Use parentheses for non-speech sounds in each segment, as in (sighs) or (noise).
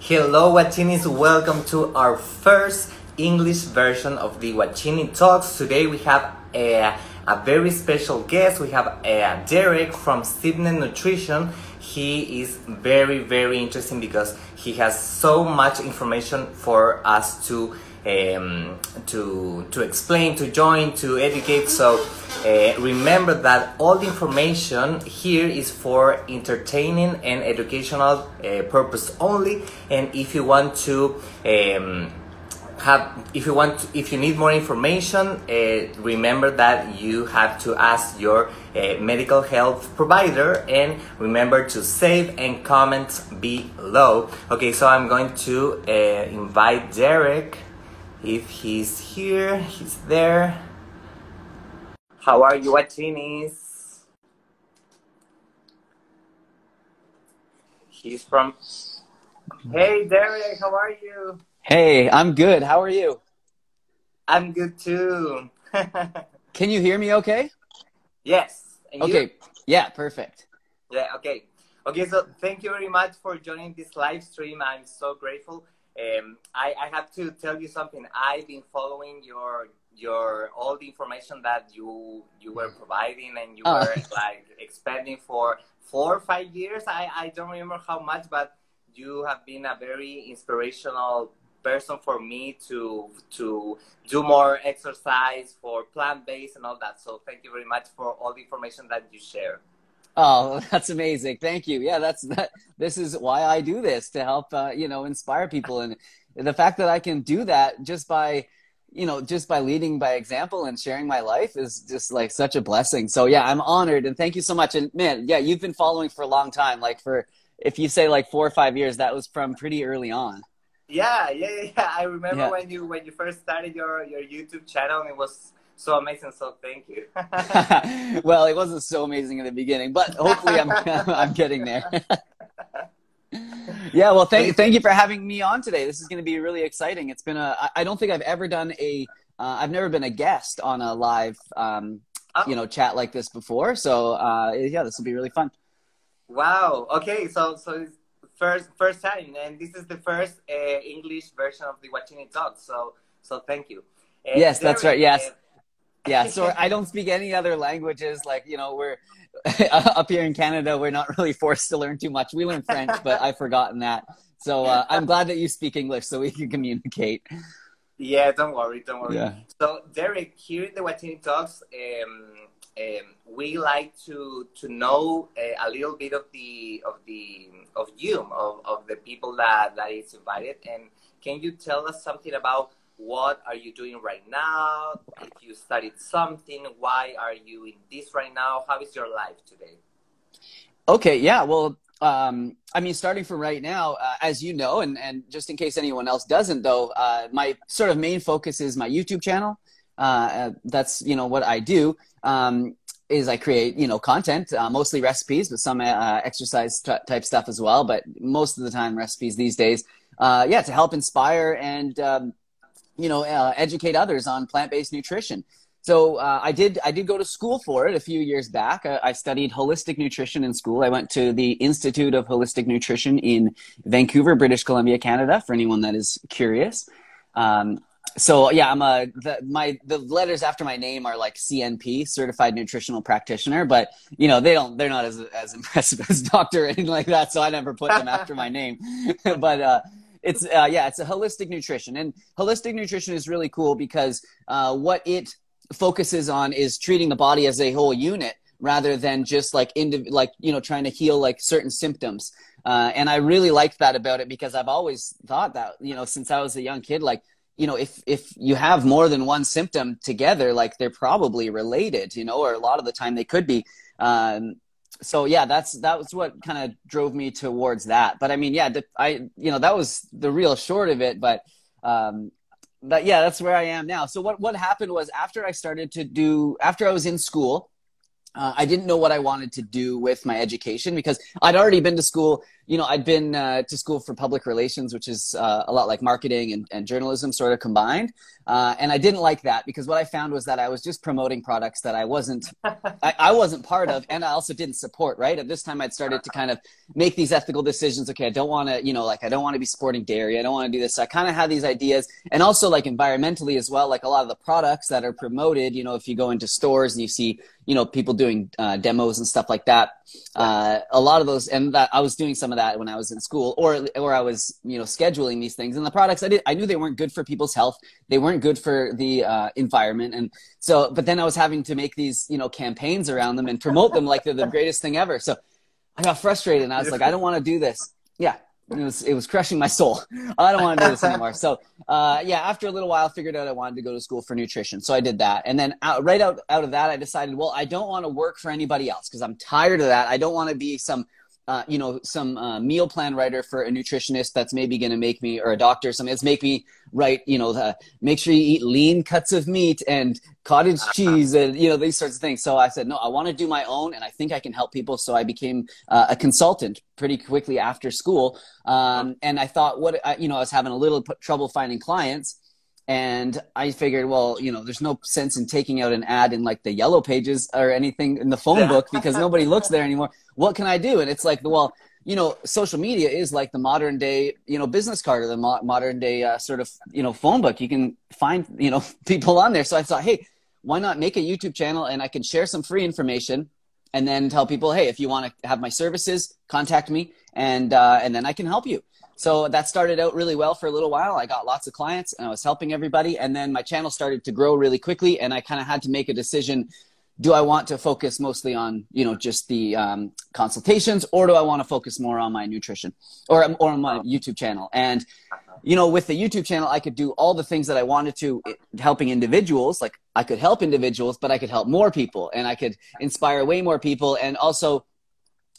Hello, Wachinis. Welcome to our first English version of the Wachini Talks. Today we have a, a very special guest. We have uh, Derek from Simnett Nutrition. He is very, very interesting because he has so much information for us to um, to to explain, to join, to educate. So uh, remember that all the information here is for entertaining and educational uh, purpose only. And if you want to um, have if you want to, if you need more information uh, remember that you have to ask your uh, medical health provider and remember to save and comment below okay so i'm going to uh, invite derek if he's here he's there how are you Wachinis? he's from hey derek how are you Hey, I'm good. How are you? I'm good too. (laughs) Can you hear me okay? yes. And you? Okay. Yeah, perfect. Yeah, okay. Okay, so thank you very much for joining this live stream. I'm so grateful. Um, I, I have to tell you something. I've been following your your all the information that you you were providing and you Oh. were like expanding for four or five years. I, I don't remember how much, but you have been a very inspirational person for me to to do more exercise for plant based and all that. So thank you very much for all the information that you share. Oh, (laughs) that's amazing. Thank you. Yeah, that's that. This is why I do this to help, uh, you know, inspire people. And the fact that I can do that just by, you know, just by leading by example and sharing my life is just like such a blessing. So yeah, I'm honored and thank you so much. And man, yeah, you've been following for a long time. Like for, if you say like four or five years, that was from pretty early on. Yeah, yeah, yeah. I remember Yeah. when you when you first started your your YouTube channel. and It was so amazing. So thank you. (laughs) well, it wasn't so amazing in the beginning, but hopefully I'm (laughs) I'm getting there. (laughs) yeah, well, thank thank you for having me on today. This is going to be really exciting. It's been a I don't think I've ever done a uh, I've never been a guest on a live um, Oh. you know chat like this before. So uh, yeah, this will be really fun. wow. Okay. So so it's first first time, and this is the first uh, English version of the Watching It Talk. So so thank you. Uh, Yes, that's right, yes. Yeah, so I don't speak any other languages. Like you know, we're (laughs) up here in Canada. We're not really forced to learn too much. We learn French, but I've forgotten that. So uh, I'm glad that you speak English so we can communicate. Yeah, don't worry, don't worry. Yeah. So, Derek, here in the Watini Talks, um, um, we like to to know uh, a little bit of the of the of you, of, of the people that that is invited, and can you tell us something about what are you doing right now? If you studied something, why are you in this right now? How is your life today? Okay, yeah. Well, um, I mean, starting from right now, uh, as you know, and, and just in case anyone else doesn't, though, uh, my sort of main focus is my YouTube channel. Uh, uh, that's you know what I do. Um, is I create you know content, uh, mostly recipes, but some uh, exercise t- type stuff as well. But most of the time, recipes these days. Yeah, to help inspire and um, you know uh, educate others on plant based nutrition. So uh, I did I did go to school for it a few years back. I, I studied holistic nutrition in school. I went to the Institute of Holistic Nutrition in Vancouver, British Columbia, Canada. For anyone that is curious. Um, so yeah, I'm a the, my the letters after my name are like CNP, Certified Nutritional Practitioner, but you know they don't they're not as as (laughs) impressive as doctor or anything like that. So I never put them after my name, (laughs) but. uh it's uh, yeah, it's a holistic nutrition, and holistic nutrition is really cool because uh, what it focuses on is treating the body as a whole unit rather than just like indiv- like you know trying to heal like certain symptoms. Uh, and I really liked that about it because I've always thought that you know since I was a young kid, like you know if if you have more than one symptom together, like they're probably related, you know, or a lot of the time they could be. Um, so yeah, that's that was what kind of drove me towards that. But I mean, yeah, the, I you know that was the real short of it. But um, but yeah, that's where I am now. So what what happened was after I started to do after I was in school, uh, I didn't know what I wanted to do with my education because I'd already been to school, you know, I'd been uh, to school for public relations, which is uh, a lot like marketing and, and journalism sort of combined. Uh, and I didn't like that because what I found was that I was just promoting products that I wasn't, (laughs) I, I, wasn't part of, and I also didn't support. Right at this time, I'd started to kind of make these ethical decisions. Okay, I don't want to, you know, like I don't want to be supporting dairy. I don't want to do this. So I kind of had these ideas, and also like environmentally as well. Like a lot of the products that are promoted, you know, if you go into stores and you see you know people doing uh, demos and stuff like that uh, a lot of those and that i was doing some of that when i was in school or or i was you know scheduling these things. And the products i did i knew they weren't good for people's health. They weren't good for the uh, environment. And so but then i was having to make these you know campaigns around them and promote them like they're the greatest thing ever. So i got frustrated and i was like i don't want to do this. Yeah it was it was crushing my soul. (laughs) I don't want to do this anymore. So uh, yeah, after a little while, figured out I wanted to go to school for nutrition. So I did that, and then out, right out out of that, I decided, well, I don't want to work for anybody else because I'm tired of that. I don't want to be some uh, you know, some uh, meal plan writer for a nutritionist that's maybe going to make me, or a doctor, something that's make me write, you know, the, make sure you eat lean cuts of meat and cottage (laughs) cheese and, you know, these sorts of things. So I said, no, I want to do my own and I think I can help people. So I became uh, a consultant pretty quickly after school. Um, and I thought, what, I, you know, I was having a little trouble finding clients. And I figured, well, you know, there's no sense in taking out an ad in like the yellow pages or anything in the phone book because (laughs) nobody looks there anymore. What can I do? And it's like, well, you know, social media is like the modern day, you know, business card or the mo- modern day uh, sort of, you know, phone book. You can find, you know, (laughs) people on there. So I thought, hey, why not make a YouTube channel and I can share some free information and then tell people, hey, if you want to have my services, contact me and uh, and then I can help you. So that started out really well for a little while. I got lots of clients and I was helping everybody. And then my channel started to grow really quickly. And I kind of had to make a decision. Do I want to focus mostly on, you know, just the um, consultations or do I want to focus more on my nutrition or, or on my YouTube channel? And, you know, with the YouTube channel, I could do all the things that I wanted to helping individuals. Like I could help individuals, but I could help more people and I could inspire way more people. And also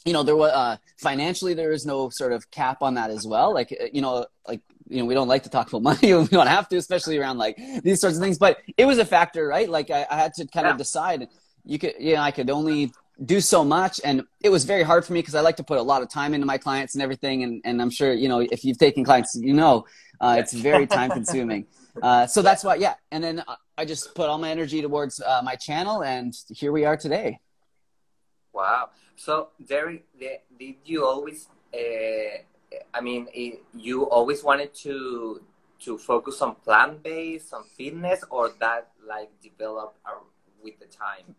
you know there was uh, financially there is no sort of cap on that as well. Like uh, you know like you know we don't like to talk about (laughs) money we don't have to especially around like these sorts of things. But it was a factor right? Like i, I had to kind yeah. of decide you could you know i could only do so much. And it was very hard for me because i like to put a lot of time into my clients and everything. And, and i'm sure you know if you've taken clients you know uh, it's very (laughs) time consuming. Uh, so that's why yeah. And then i just put all my energy towards uh, my channel and here we are today. Wow so, Derek, did you always? Uh, I mean, you always wanted to to focus on plant based, on fitness, or that like developed with the time.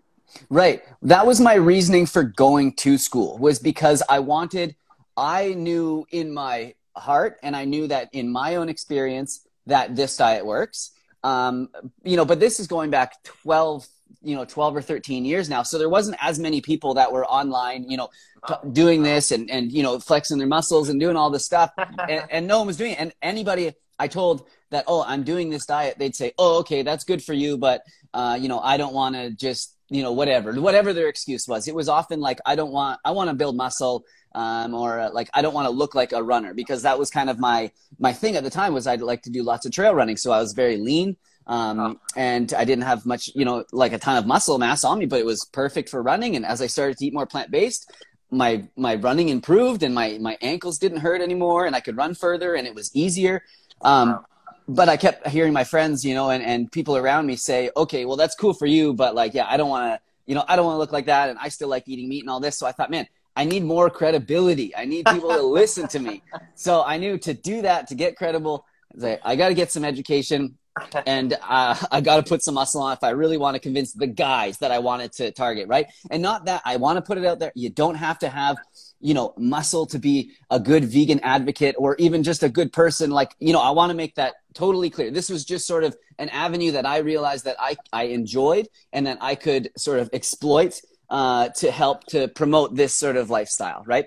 Right. That was my reasoning for going to school was because I wanted. I knew in my heart, and I knew that in my own experience that this diet works. Um, you know, but this is going back 12, you know 12 or 13 years now. So there wasn't as many people that were online you know t- doing this and and you know flexing their muscles and doing all this stuff. (laughs) And, and no one was doing it. And anybody i told that oh i'm doing this diet they'd say oh okay that's good for you but uh, you know i don't want to just you know whatever whatever their excuse was. It was often like i don't want i want to build muscle um, or uh, like I don't want to look like a runner because that was kind of my my thing at the time was I'd like to do lots of trail running. So I was very lean um, oh. and I didn't have much, you know, like a ton of muscle mass on me, but it was perfect for running. And as I started to eat more plant based, my my running improved and my my ankles didn't hurt anymore, and I could run further, and it was easier. Um, but I kept hearing my friends, you know, and, and people around me say, okay, well, that's cool for you, but like, yeah, I don't want to, you know, I don't want to look like that, and I still like eating meat and all this. So I thought, man, I need more credibility. I need people to listen to me. (laughs) So I knew to do that, to get credible, I got to get some education and uh, (laughs) I got to put some muscle on if I really want to convince the guys that I wanted to target, right? And not that I want to put it out there. You don't have to have, you know, muscle to be a good vegan advocate or even just a good person. Like, you know, I want to make that totally clear. This was just sort of an avenue that I realized that I, I enjoyed and that I could sort of exploit uh, to help to promote this sort of lifestyle, right?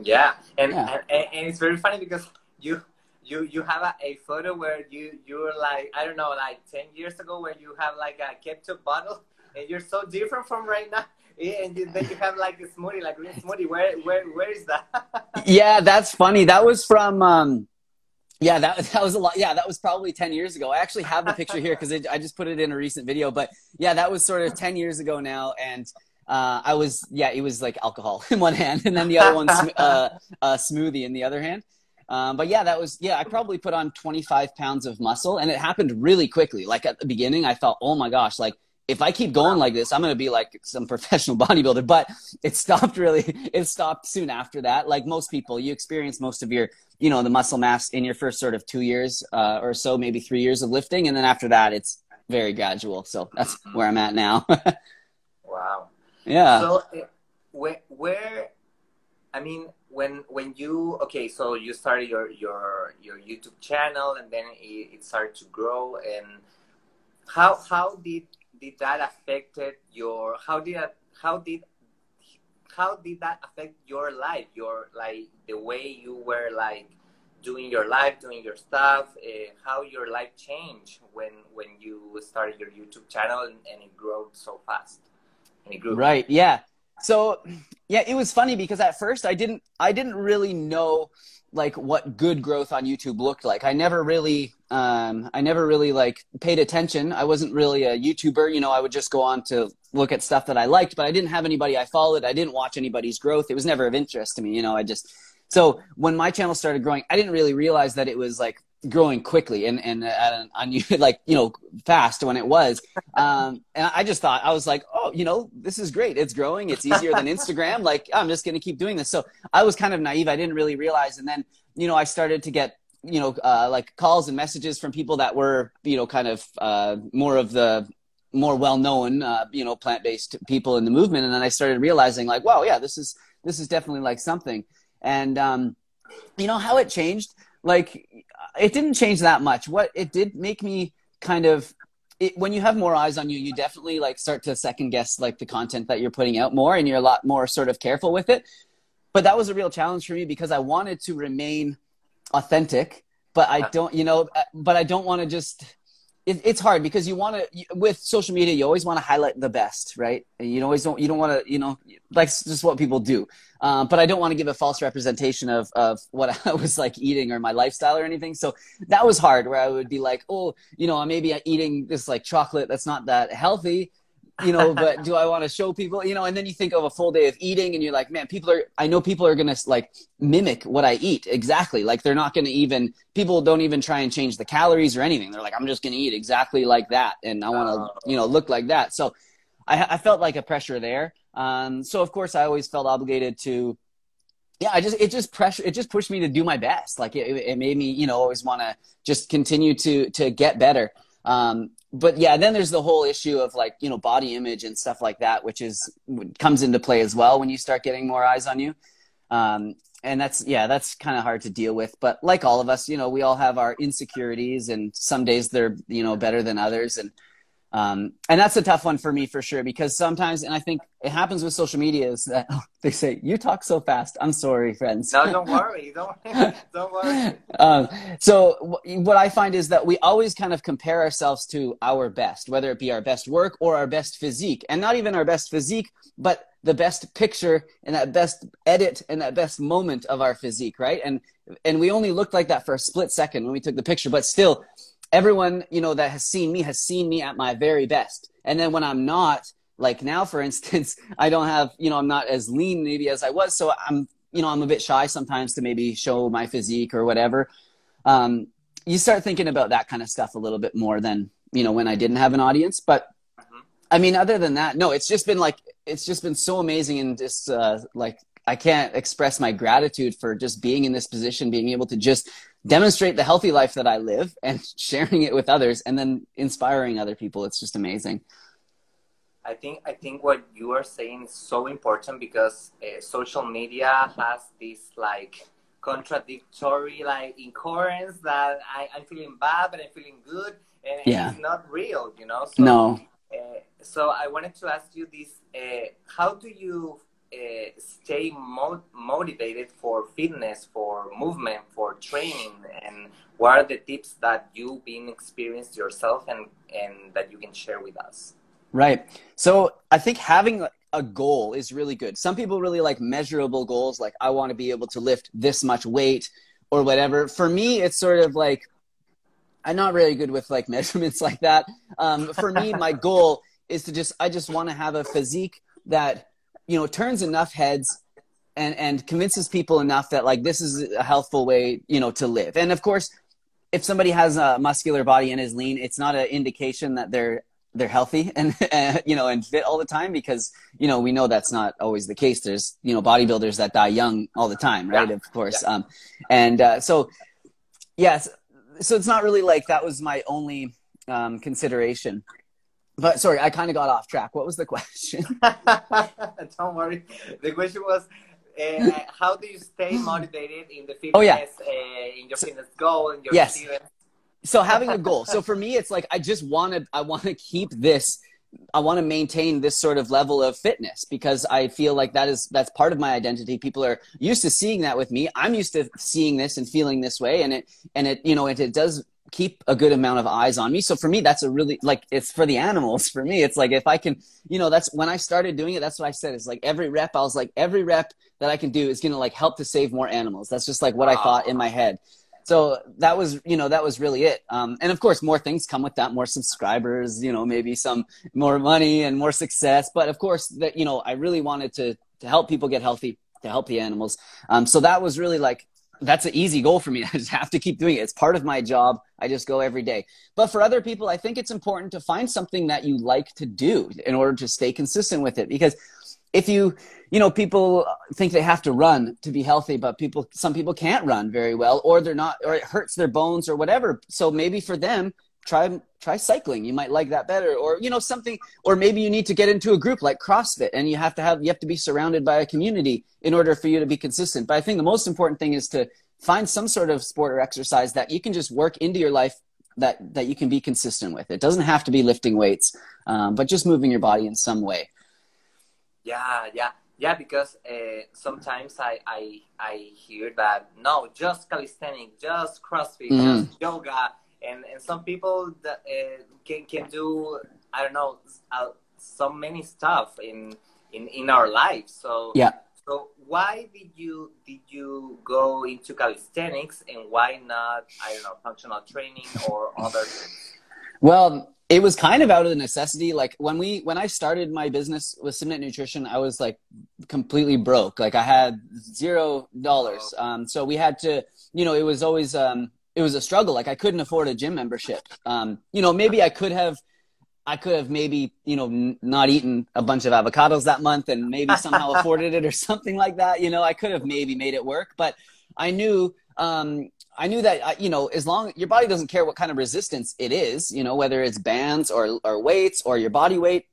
Yeah. And, yeah. and, and it's very funny because you you you have a, a photo where you you were like I don't know like ten years ago where you have like a ketchup bottle (laughs) and you're so different from right now. (laughs) And then you have like a smoothie like green smoothie. Where where where is that? (laughs) Yeah that's funny. That was from um yeah that, that was a lot yeah that was probably 10 years ago. I actually have the picture here because i just put it in a recent video but yeah that was sort of 10 years ago now and uh, I was yeah, it was like alcohol in one hand, and then the other one uh, a smoothie in the other hand. Um, but yeah, that was yeah. I probably put on 25 pounds of muscle, and it happened really quickly. Like at the beginning, I thought, oh my gosh, like if I keep going like this, I'm going to be like some (laughs) professional bodybuilder. But it stopped really. It stopped soon after that. Like most people, you experience most of your, you know, the muscle mass in your first sort of two years uh, or so, maybe three years of lifting, and then after that, it's very gradual. So that's where I'm at now. (laughs) wow. Yeah. So uh, where, where, I mean, when when you okay, so you started your your your YouTube channel, and then it, it started to grow, and how how did did that affected your how did how did how did that affect your life your like the way you were like doing your life doing your stuff uh, how your life changed when when you started your youtube channel and, and it grew so fast right yeah so yeah it was funny because at first i didn't i didn't really know like what good growth on YouTube looked like. I never really, um, I never really like paid attention. I wasn't really a YouTuber. You know, I would just go on to look at stuff that I liked, but I didn't have anybody I followed. I didn't watch anybody's growth. It was never of interest to me. You know, I just, so when my channel started growing, I didn't really realize that it was like growing quickly and and at an (laughs) like you know fast when it was. Um and i just thought i was like oh you know this is great. It's growing. It's easier than instagram. (laughs) Like i'm just going to keep doing this. So i was kind of naive. I didn't really realize. And then you know i started to get you know uh, like calls and messages from people that were you know kind of uh, more of the more well-known uh, you know plant-based people in the movement. And then i started realizing like wow yeah this is this is definitely like something. And um you know how it changed? Like it didn't change that much. What it did make me kind of it, when you have more eyes on you, you definitely like start to second guess like the content that you're putting out more, and you're a lot more sort of careful with it. But that was a real challenge for me because I wanted to remain authentic, but I don't, you know, uh, but I don't want to just it, it's hard because you want to with social media you always want to highlight the best right? You always don't you don't want to you know like just what people do. Um, but i don't want to give a false representation of of what (laughs) i was like eating or my lifestyle or anything. So that was hard where i would be like oh you know I maybe eating this like chocolate that's not that healthy you know, but do I want to show people, you know, and then you think of a full day of eating and you're like, man, people are, I know people are going to like mimic what I eat exactly. Like they're not going to even, people don't even try and change the calories or anything. They're like, I'm just going to eat exactly like that. And I want to, oh. you know, look like that. So I, I felt like a pressure there. Um, so of course I always felt obligated to, yeah, I just, it just pressure, it just pushed me to do my best. Like it, it made me, you know, always want to just continue to, to get better. Um, but yeah, then there's the whole issue of like, you know, body image and stuff like that, which is comes into play as well when you start getting more eyes on you. Um, and that's yeah, that's kind of hard to deal with. But like all of us, you know, we all have our insecurities, and some days they're you know better than others, and um, and that's a tough one for me for sure because sometimes, and I think it happens with social media is that oh, (laughs) they say you talk so fast. I'm sorry, friends. No, don't worry. Don't (laughs) don't worry. Um, so w- what I find is that we always kind of compare ourselves to our best, whether it be our best work or our best physique, and not even our best physique, but the best picture and that best edit and that best moment of our physique, right? And and we only looked like that for a split second when we took the picture, but still everyone you know that has seen me has seen me at my very best. And then when i'm not like now for (laughs) instance i don't have you know i'm not as lean maybe as i was. So i'm you know i'm a bit shy sometimes to maybe show my physique or whatever. Um, you start thinking about that kind of stuff a little bit more than you know when i didn't have an audience. But mm-hmm. i mean other than that no it's just been like it's just been so amazing and just uh, like i can't express my gratitude for just being in this position being able to just demonstrate the healthy life that I live and (laughs) sharing it with others and then inspiring other people. It's just amazing. I think I think what you are saying is so important because uh, social media has this like contradictory like incoherence that I, I'm feeling bad but I'm feeling good and yeah. it's not real, you know. So, no. Uh, so I wanted to ask you this: uh, How do you uh, stay mo- motivated for fitness, for movement, for training, and what are the tips that you've been experienced yourself and and that you can share with us? Right. So I think having a goal is really good. Some people really like measurable goals, like I want to be able to lift this much weight or whatever. For me, it's sort of like I'm not really good with like (laughs) measurements like that. Um, for me, my goal is to just I just want to have a physique that you know turns enough heads and and convinces people enough that like this is a healthful way you know to live and of course if somebody has a muscular body and is lean it's not an indication that they're they're healthy (laughs) and uh, you know and fit all the time because you know we know that's not always the case there's you know bodybuilders that die young all the time right yeah. of course yeah. um and uh, so yes so it's not really like that was my only um consideration but sorry i kind of got off track. What was the (laughs) question? (laughs) Don't worry. The question was uh, how do you stay (gasps) motivated in the fitness oh, yeah. Uh, in your fitness goal and your yes. so having a goal. So (laughs) for me it's like i just want to i want to keep this i want to maintain this sort of level of fitness because i feel like that is that's part of my identity. People are used to seeing that with me. I'm used to seeing this and feeling this way and it and it you know it, it does keep a good amount of eyes on me. So for me that's a really like it's for the animals (laughs) for me. It's like if i can you know that's when i started doing it that's what i said it's like every rep i was like every rep that i can do is going to like help to save more animals. That's just like what i thought in my head. So that was you know that was really it. Um, and of course more things come with that more subscribers you know maybe some more money and more success. But of course that you know i really wanted to to help people get healthy to help the animals. Um, so that was really like that's an easy goal for me. (laughs) I just have to keep doing it. It's part of my job. I just go every day. But for other people, I think it's important to find something that you like to do in order to stay consistent with it. Because if you you know people think they have to run to be healthy but people some people can't run very well or they're not or it hurts their bones or whatever so maybe for them try try cycling you might like that better or you know something or maybe you need to get into a group like crossfit and you have to have you have to be surrounded by a community in order for you to be consistent but i think the most important thing is to find some sort of sport or exercise that you can just work into your life that that you can be consistent with it doesn't have to be lifting weights um, but just moving your body in some way yeah, yeah, yeah. Because uh, sometimes I, I I hear that no, just calisthenics, just CrossFit, mm. just yoga, and and some people that uh, can can do I don't know uh, so many stuff in in in our lives. So yeah. So why did you did you go into calisthenics and why not I don't know functional training or other things? Well, it was kind of out of the necessity. Like when we when I started my business with Simnett Nutrition, I was like completely broke. Like I had zero dollars. Um, so we had to, you know, it was always um, it was a struggle. Like I couldn't afford a gym membership. Um, you know, maybe I could have. I could have maybe, you know, n- not eaten a bunch of avocados that month and maybe somehow (laughs) afforded it or something like that. You know, I could have maybe made it work, but I knew um, I knew that you know as long your body doesn't care what kind of resistance it is, you know whether it's bands or or weights or your body weight.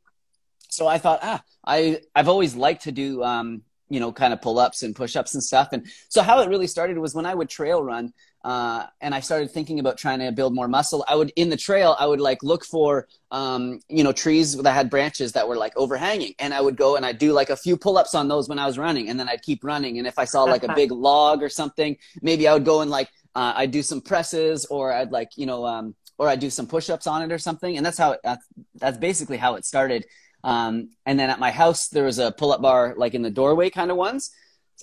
So I thought, ah, I I've always liked to do um, you know kind of pull ups and push ups and stuff. And so how it really started was when I would trail run. Uh, and I started thinking about trying to build more muscle. I would in the trail, I would like look for um, you know trees that had branches that were like overhanging, and I would go and I'd do like a few pull ups on those when I was running, and then I'd keep running. And if I saw like a big log or something, maybe I would go and like uh, I'd do some presses or I'd like, you know, um, or I'd do some push-ups on it or something. And that's how, it, that's, that's basically how it started. Um, and then at my house, there was a pull-up bar, like in the doorway kind of ones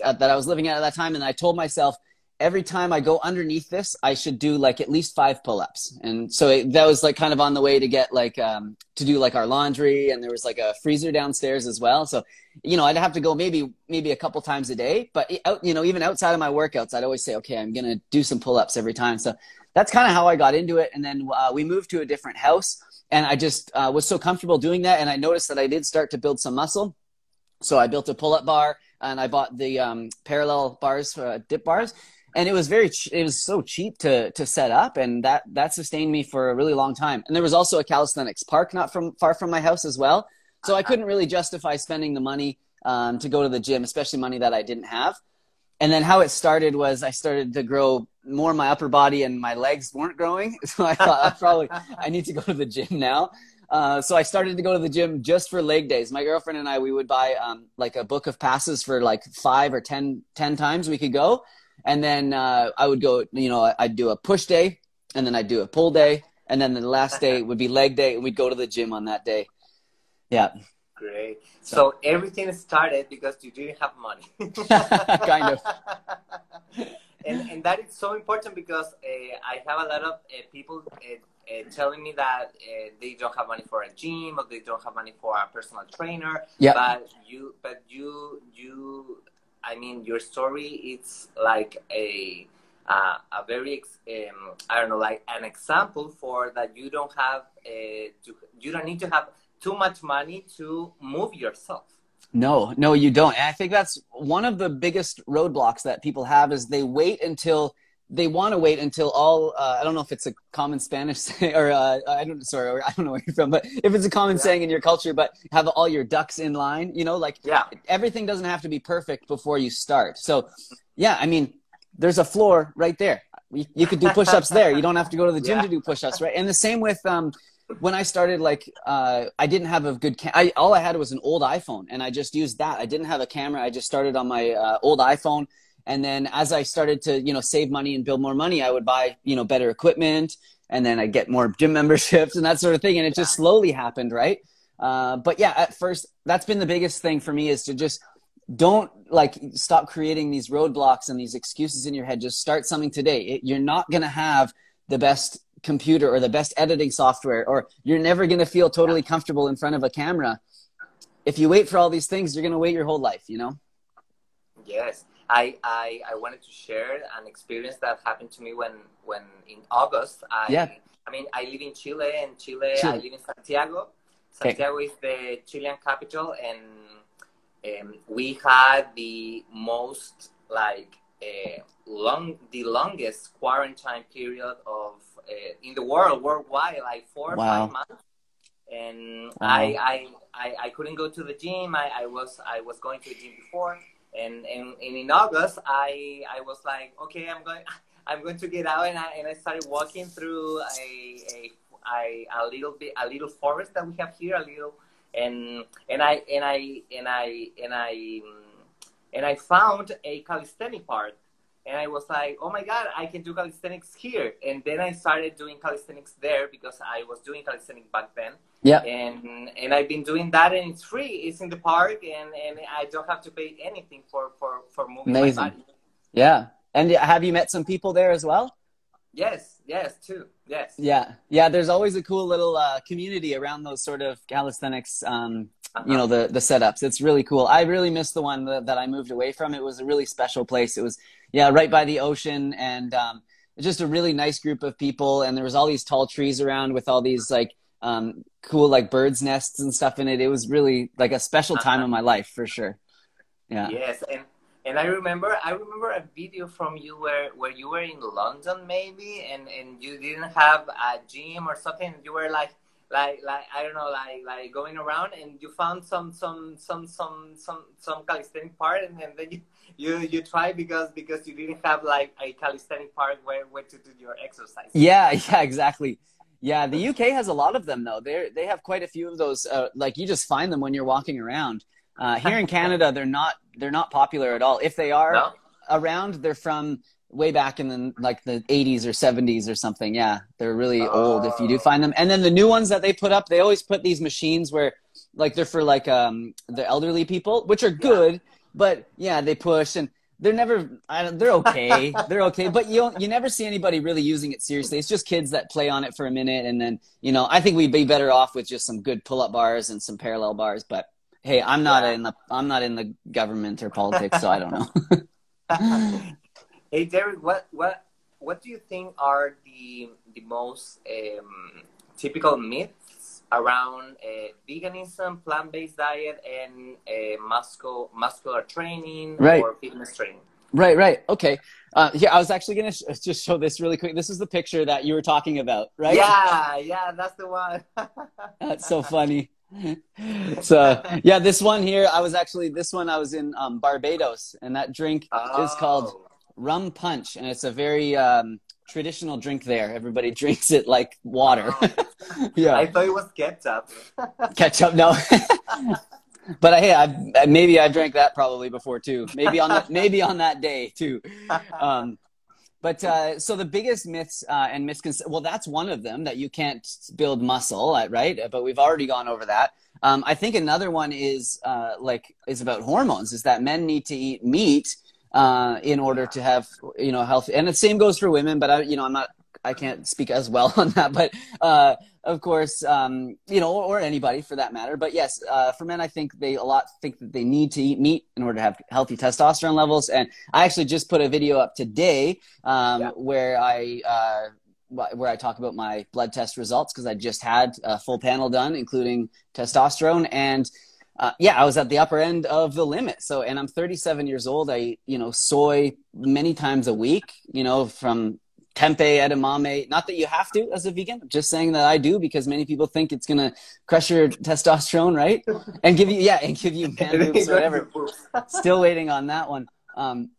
uh, that I was living at at that time. And I told myself, every time I go underneath this, I should do like at least five pull-ups. And so it, that was like kind of on the way to get like um, to do like our laundry, and there was like a freezer downstairs as well. So you know, I'd have to go maybe maybe a couple times a day, but out, you know, even outside of my workouts, I'd always say, okay, I'm gonna do some pull-ups every time. So that's kind of how I got into it. And then uh, we moved to a different house, and I just uh, was so comfortable doing that, and I noticed that I did start to build some muscle. So I built a pull-up bar, and I bought the um, parallel bars, for, uh, dip bars, and it was very it was so cheap to to set up and that that sustained me for a really long time. And there was also a calisthenics park not from far from my house as well. So i couldn't really justify spending the money um, to go to the gym especially money that i didn't have. And then how it started was i started to grow more my upper body and my legs weren't growing. (laughs) So i thought i probably i need to go to the gym now. Uh, so I started to go to the gym just for leg days. My girlfriend and I, we would buy um, like a book of passes for like five or ten, ten times we could go and then uh, I would go. You know, I'd do a push day, and then I'd do a pull day, and then the last day (laughs) would be leg day, and we'd go to the gym on that day. Yeah. Great. So, so everything started because you didn't have money. (laughs) kind of. (laughs) and, and that is so important because uh, I have a lot of uh, people uh, uh, telling me that uh, they don't have money for a gym or they don't have money for a personal trainer. Yeah. But you, but you, you. I mean, your story it's like a uh, a very um, I don't know, like an example for that you don't have uh, to, you don't need to have too much money to move yourself. No, no, you don't. And I think that's one of the biggest roadblocks that people have is they wait until they want to wait until all uh, I don't know if it's a common Spanish (laughs) say, or uh, I don't sorry I don't know where you're from, but if it's a common yeah. saying in your culture, but have all your ducks in line, you know, like yeah, everything doesn't have to be perfect before you start. So yeah, I mean, there's a floor right there. You, you could do push-ups there. You don't have to go to the gym yeah. to do push-ups, right? And the same with um, when I started, like uh, I didn't have a good. Cam- I, all I had was an old iPhone, and I just used that. I didn't have a camera. I just started on my uh, old iPhone, and then as I started to you know save money and build more money, I would buy you know better equipment, and then I get more (laughs) gym memberships and that sort of thing. And it just slowly happened, right? Uh, but yeah, at first, that's been the biggest thing for me is to just don't like stop creating these roadblocks and these excuses in your head. Just start something today. It, you're not going to have the best computer or the best editing software, or you're never going to feel totally comfortable in front of a camera. If you wait for all these things, you're going to wait your whole life, you know? Yes. I, I, I wanted to share an experience that happened to me when, when in August, I, yeah. I mean, I live in Chile and Chile, Chile. I live in Santiago. Santiago okay. is the Chilean capital and um, we had the most like uh, long the longest quarantine period of uh, in the world worldwide like four or wow. five months and wow. I, I, I I couldn't go to the gym I, I was I was going to the gym before and, and, and in August I I was like okay I'm going (laughs) I'm going to get out and I, and I started walking through a, a, a, a little bit a little forest that we have here a little and and I and I and I and I and I found a calisthenic part, and I was like, oh my god, I can do calisthenics here. And then I started doing calisthenics there because I was doing calisthenics back then. Yeah. And and I've been doing that, and it's free. It's in the park, and and I don't have to pay anything for for for moving Amazing. my body. Yeah. And have you met some people there as well? Yes, yes, too. Yes. Yeah, yeah. There's always a cool little uh, community around those sort of calisthenics. Um, uh-huh. You know the the setups. It's really cool. I really miss the one that, that, I moved away from. It was a really special place. It was yeah, right by the ocean, and um, just a really nice group of people. And there was all these tall trees around with all these like um, cool like birds nests and stuff in it. It was really like a special time uh-huh. in my life for sure. Yeah. Yes, and and I remember, I remember a video from you where, where you were in London maybe, and, and you didn't have a gym or something. You were like, like, like I don't know, like, like going around, and you found some, some, some, some, some, some calisthenic part, and, and then you, you, you try because, because you didn't have like a calisthenic part where, where to do your exercise. Yeah, (laughs) yeah, exactly. Yeah, the UK has a lot of them though. They they have quite a few of those. Uh, like you just find them when you're walking around. Uh, here in (laughs) Canada, they're not they're not popular at all. If they are no? around, they're from way back in the like the 80s or 70s or something. Yeah, they're really oh. old if you do find them. And then the new ones that they put up, they always put these machines where like they're for like um the elderly people, which are good, yeah. but yeah, they push and they're never they're okay (laughs) they're okay but you you never see anybody really using it seriously it's just kids that play on it for a minute and then you know i think we'd be better off with just some good pull-up bars and some parallel bars but Hey, I'm not yeah. in the I'm not in the government or politics, so I don't know. (laughs) hey, Derek, what what what do you think are the the most um, typical myths around uh, veganism, plant based diet, and uh, muscle muscular training right. or fitness training? Right, right. Okay. Uh, yeah, I was actually going to sh- just show this really quick. This is the picture that you were talking about, right? Yeah, (laughs) yeah, that's the one. (laughs) that's so funny (laughs) so yeah, this one here, I was actually this one I was in um, Barbados, and that drink oh. is called oh. rum punch, and it's a very um, traditional drink there. Everybody (laughs) drinks it like water. Oh. (laughs) yeah, I thought it was ketchup. (laughs) ketchup, no. but uh, hey, I, maybe I drank that probably before too. Maybe on that, maybe on that day too. Um, but uh, so the biggest myths uh, and misconceptions, well, that's one of them that you can't build muscle, uh, right? But we've already gone over that. Um, I think another one is uh, like is about hormones. Is that men need to eat meat uh, in order to have you know health, and the same goes for women. But I, you know, I'm not I can't speak as well (laughs) on that, but uh, of course, um, you know, or, or, anybody for that matter. But yes, uh, for men, I think they a lot think that they need to eat meat in order to have healthy testosterone levels. And I actually just put a video up today um, yeah. where I. Uh, where I talk about my blood test results because I just had a full panel done, including testosterone, and uh, yeah, I was at the upper end of the limit. So, and I'm 37 years old. I, eat, you know, soy many times a week, you know, from tempeh, edamame. Not that you have to as a vegan, just saying that I do because many people think it's going to crush your testosterone, right? And give you, yeah, and give you (laughs) man boobs or whatever. Still waiting on that one. Um,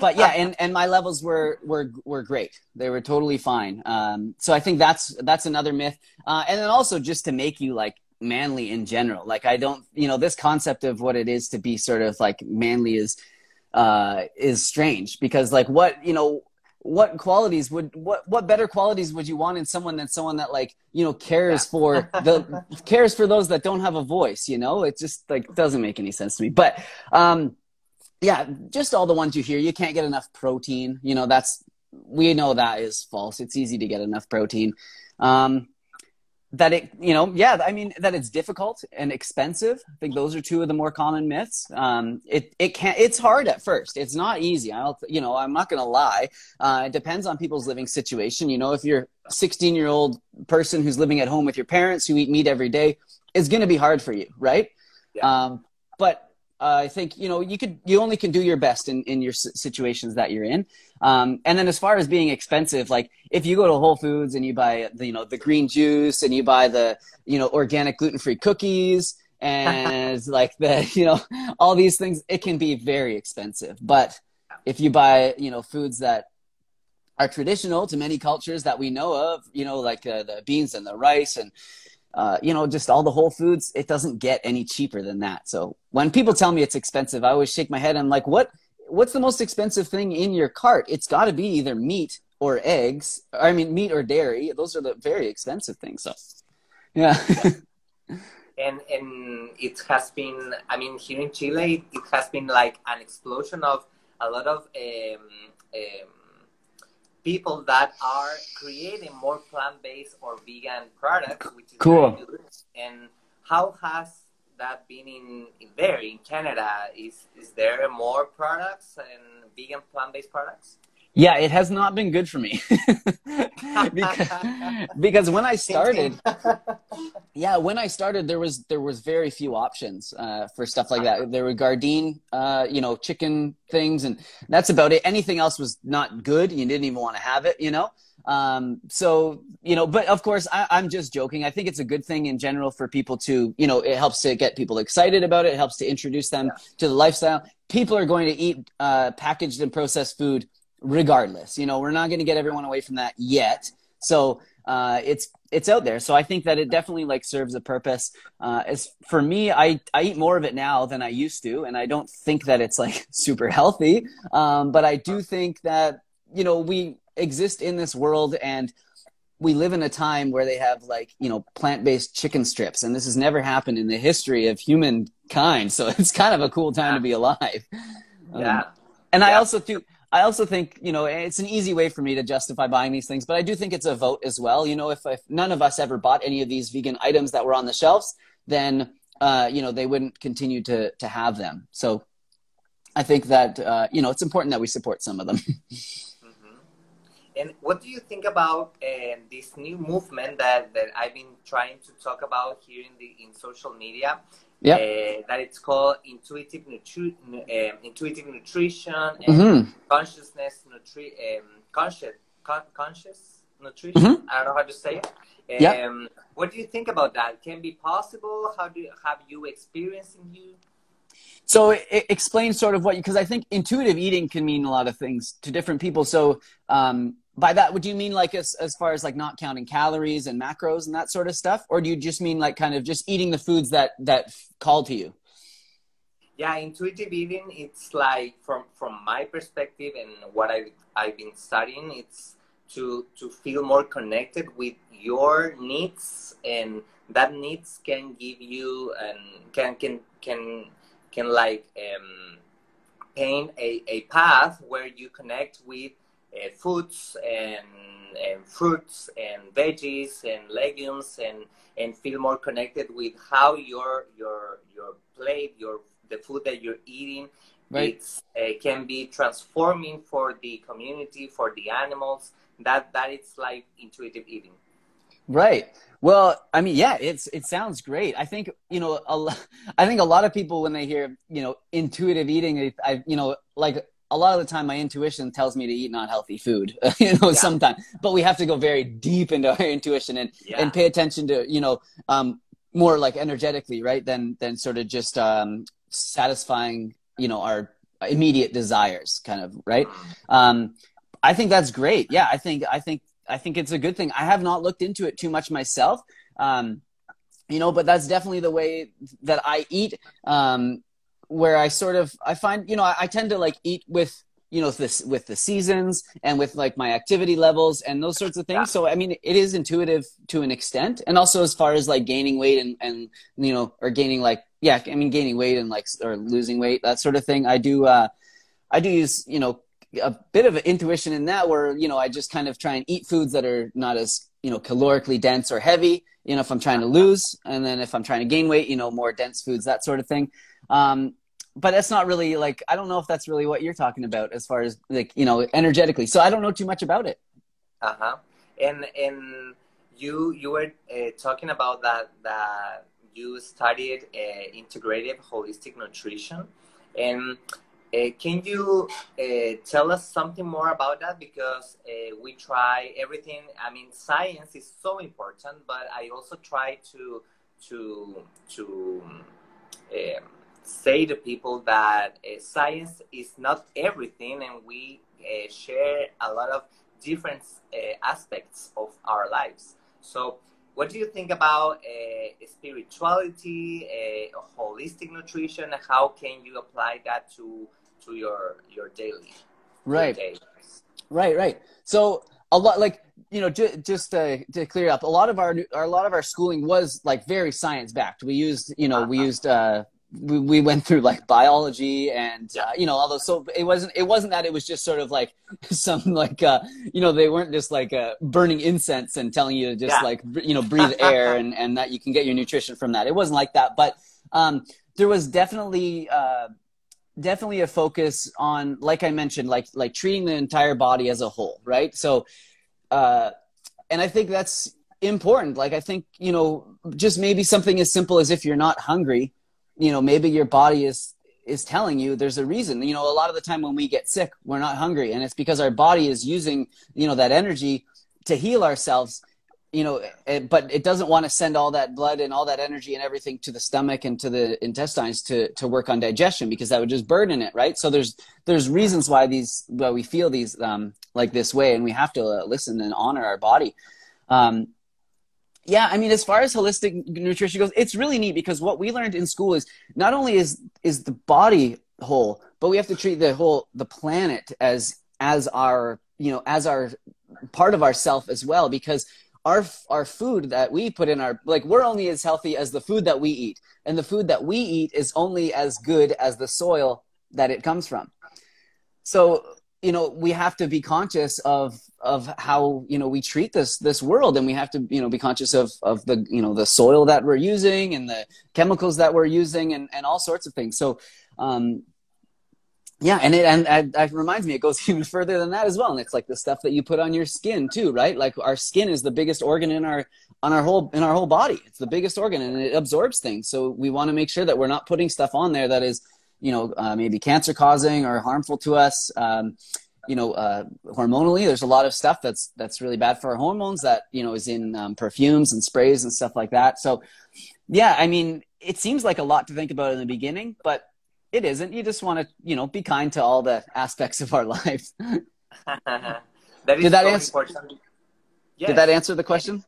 but yeah, and, and my levels were, were, were great. They were totally fine. Um, so I think that's, that's another myth. Uh, and then also just to make you like manly in general. Like I don't, you know, this concept of what it is to be sort of like manly is uh is strange because like what, you know, what qualities would what what better qualities would you want in someone than someone that like you know cares for the (laughs) cares for those that don't have a voice you know? It just like doesn't make any sense to me. But um yeah just all the ones you hear you can't get enough protein you know? That's we know that is false. It's easy to get enough protein. Um that it you know yeah i mean that it's difficult and expensive. I think those are two of the more common myths. Um, it it can it's hard at first. It's not easy. I'll you know i'm not gonna lie. Uh, it depends on people's living situation. You know if you're a 16 year old person who's living at home with your parents who eat meat every day it's gonna be hard for you right? Yeah. um, but uh, I think you know you could you only can do your best in in your situations that you're in. Um, and then as far as being expensive, like if you go to Whole Foods and you buy the, you know the green juice and you buy the you know organic gluten free cookies and (laughs) like the (laughs) you know all these things, it can be very expensive. But if you buy you know foods that are traditional to many cultures that we know of, you know like uh, the beans and the rice and uh, you know, just all the Whole Foods, it doesn't get any cheaper than that. So when people tell me it's expensive, I always shake my head. I'm like, what? What's the most expensive thing in your cart? It's got to be either meat or eggs. I mean, meat or dairy. Those are the very expensive things. So, yeah. (laughs) and and it has been. I mean, here in Chile, it has been like an explosion of a lot of um, um, people that are creating more plant-based or vegan products, which is cool. very good. And how has that being in, there in Canada? Is is there more products and vegan plant-based products? Yeah, it has not been good for me. (laughs) because, (laughs) because when I started, (laughs) yeah, when I started, there was there was very few options uh, for stuff like that. There were Gardein, uh, you know, chicken things, and that's about it. Anything else was not good. You didn't even want to have it, you know. Um, so you know, but of course, I, I'm just joking. I think it's a good thing in general for people to, you know, it helps to get people excited about it. It helps to introduce them yeah. to the lifestyle. People are going to eat uh, packaged and processed food regardless. You know, we're not going to get everyone away from that yet. So uh, it's it's out there. So I think that it definitely like serves a purpose. Uh, as for me, I I eat more of it now than I used to, and I don't think that it's like (laughs) super healthy. Um, but I do think that you know we exist in this world and we live in a time where they have like you know plant-based chicken strips and this has never happened in the history of humankind so (laughs) it's kind of a cool time to be alive (laughs) yeah um, and yeah. i also do I also think, you know, it's an easy way for me to justify buying these things, but I do think it's a vote as well. You know, if, if none of us ever bought any of these vegan items that were on the shelves, then, uh, you know, they wouldn't continue to, to have them. So I think that, uh, you know, it's important that we support some of them. (laughs) And what do you think about uh, this new movement that, that I've been trying to talk about here in the in social media? yeah. Uh, that it's called intuitive, nutri- um, intuitive nutrition and mm-hmm. consciousness nutri- um, conscious con- conscious nutrition. Mm-hmm. I don't know how to say it. Um, yeah. What do you think about that? Can be possible? How do you, have you experienced in you? So it, explain sort of what because I think intuitive eating can mean a lot of things to different people. So um, by that would you mean like as, as far as like not counting calories and macros and that sort of stuff? Or do you just mean like kind of just eating the foods that that call to you? Yeah intuitive eating it's like from from my perspective and what i've, i've been studying it's to to feel more connected with your needs and that needs can give you and can can can can like um paint a, a path where you connect with uh, foods and and fruits and veggies and legumes and and feel more connected with how your your your plate your the food that you're eating Right. it's uh, can be transforming for the community for the animals that that it's like intuitive eating Right. Well, I mean, yeah, it's it sounds great. I think you know, a (laughs) I think a lot of people when they hear you know intuitive eating, I, I you know like a lot of the time my intuition tells me to eat not healthy food. (laughs) you know, Yeah. sometimes, but we have to go very deep into our (laughs) intuition and Yeah. and pay attention to you know um, more like energetically, right? Than than sort of just um, satisfying you know our immediate desires, kind of right. Um, I think that's great. Yeah, I think I think I think it's a good thing. I have not looked into it too much myself, um, you know, but that's definitely the way that I eat. Um, where I sort of I find you know I, I tend to like eat with you know this with the seasons and with like my activity levels and those sorts of things. Yeah. So I mean, it is intuitive to an extent, and also as far as like gaining weight and and you know or gaining like yeah, I mean gaining weight and like or losing weight that sort of thing. I do uh, I do use you know a bit of intuition in that where you know I just kind of try and eat foods that are not as you know calorically dense or heavy. You know, if I'm trying to lose, and then if I'm trying to gain weight, you know, more dense foods, that sort of thing. Um, but that's not really like I don't know if that's really what you're talking about as far as like you know energetically. So I don't know too much about it. Uh-huh. And and you you were uh, talking about that that you studied uh, integrative holistic nutrition, and uh, can you uh, tell us something more about that? Because uh, we try everything. I mean, science is so important, but I also try to to to um, say to people that uh, science is not everything, and we uh, share a lot of different uh, aspects of our lives. So, what do you think about uh, spirituality, uh, holistic nutrition? How can you apply that to to your your daily Right. your? Right, right. So a lot, like you know, ju- just to, to clear up, a lot of our our a lot of our schooling was like very science backed. We used, you know, we Uh-huh. used, uh, we, we went through like biology and uh, you know all those. So it wasn't it wasn't that it was just sort of like (laughs) some like uh, you know they weren't just like uh, burning incense and telling you to just Yeah. like you know breathe air and and that you can get your nutrition from that. It wasn't like that, but um, there was definitely. Uh, definitely a focus on like i mentioned like like treating the entire body as a whole right so uh and i think that's important like i think you know just maybe something as simple as if you're not hungry you know maybe your body is is telling you there's a reason. You know a lot of the time when we get sick we're not hungry and it's because our body is using you know that energy to heal ourselves you know it, but it doesn't want to send all that blood and all that energy and everything to the stomach and to the intestines to to work on digestion because that would just burden it right? So there's there's reasons why these why we feel these um like this way and we have to listen and honor our body. Um yeah i mean as far as holistic nutrition goes it's really neat because what we learned in school is not only is is the body whole but we have to treat the whole the planet as as our you know as our part of ourself as well because our our food that we put in our like we're only as healthy as the food that we eat. And the food that we eat is only as good as the soil that it comes from. So you know we have to be conscious of of how you know we treat this this world. And we have to you know be conscious of of the you know the soil that we're using and the chemicals that we're using and and all sorts of things. So um yeah and it and, and it reminds me it goes (laughs) even further than that as well. And it's like the stuff that you put on your skin too right? Like our skin is the biggest organ in our on our whole in our whole body. It's the biggest organ and it absorbs things. So we want to make sure that we're not putting stuff on there that is you know uh, maybe cancer causing or harmful to us. Um, you know uh, hormonally there's a lot of stuff that's that's really bad for our hormones that you know is in um, perfumes and sprays and stuff like that so yeah i mean it seems like a lot to think about in the beginning but it isn't you just want to you know be kind to all the aspects of our (laughs) lives. (laughs) that is Did that so answer- Yes. did that answer the question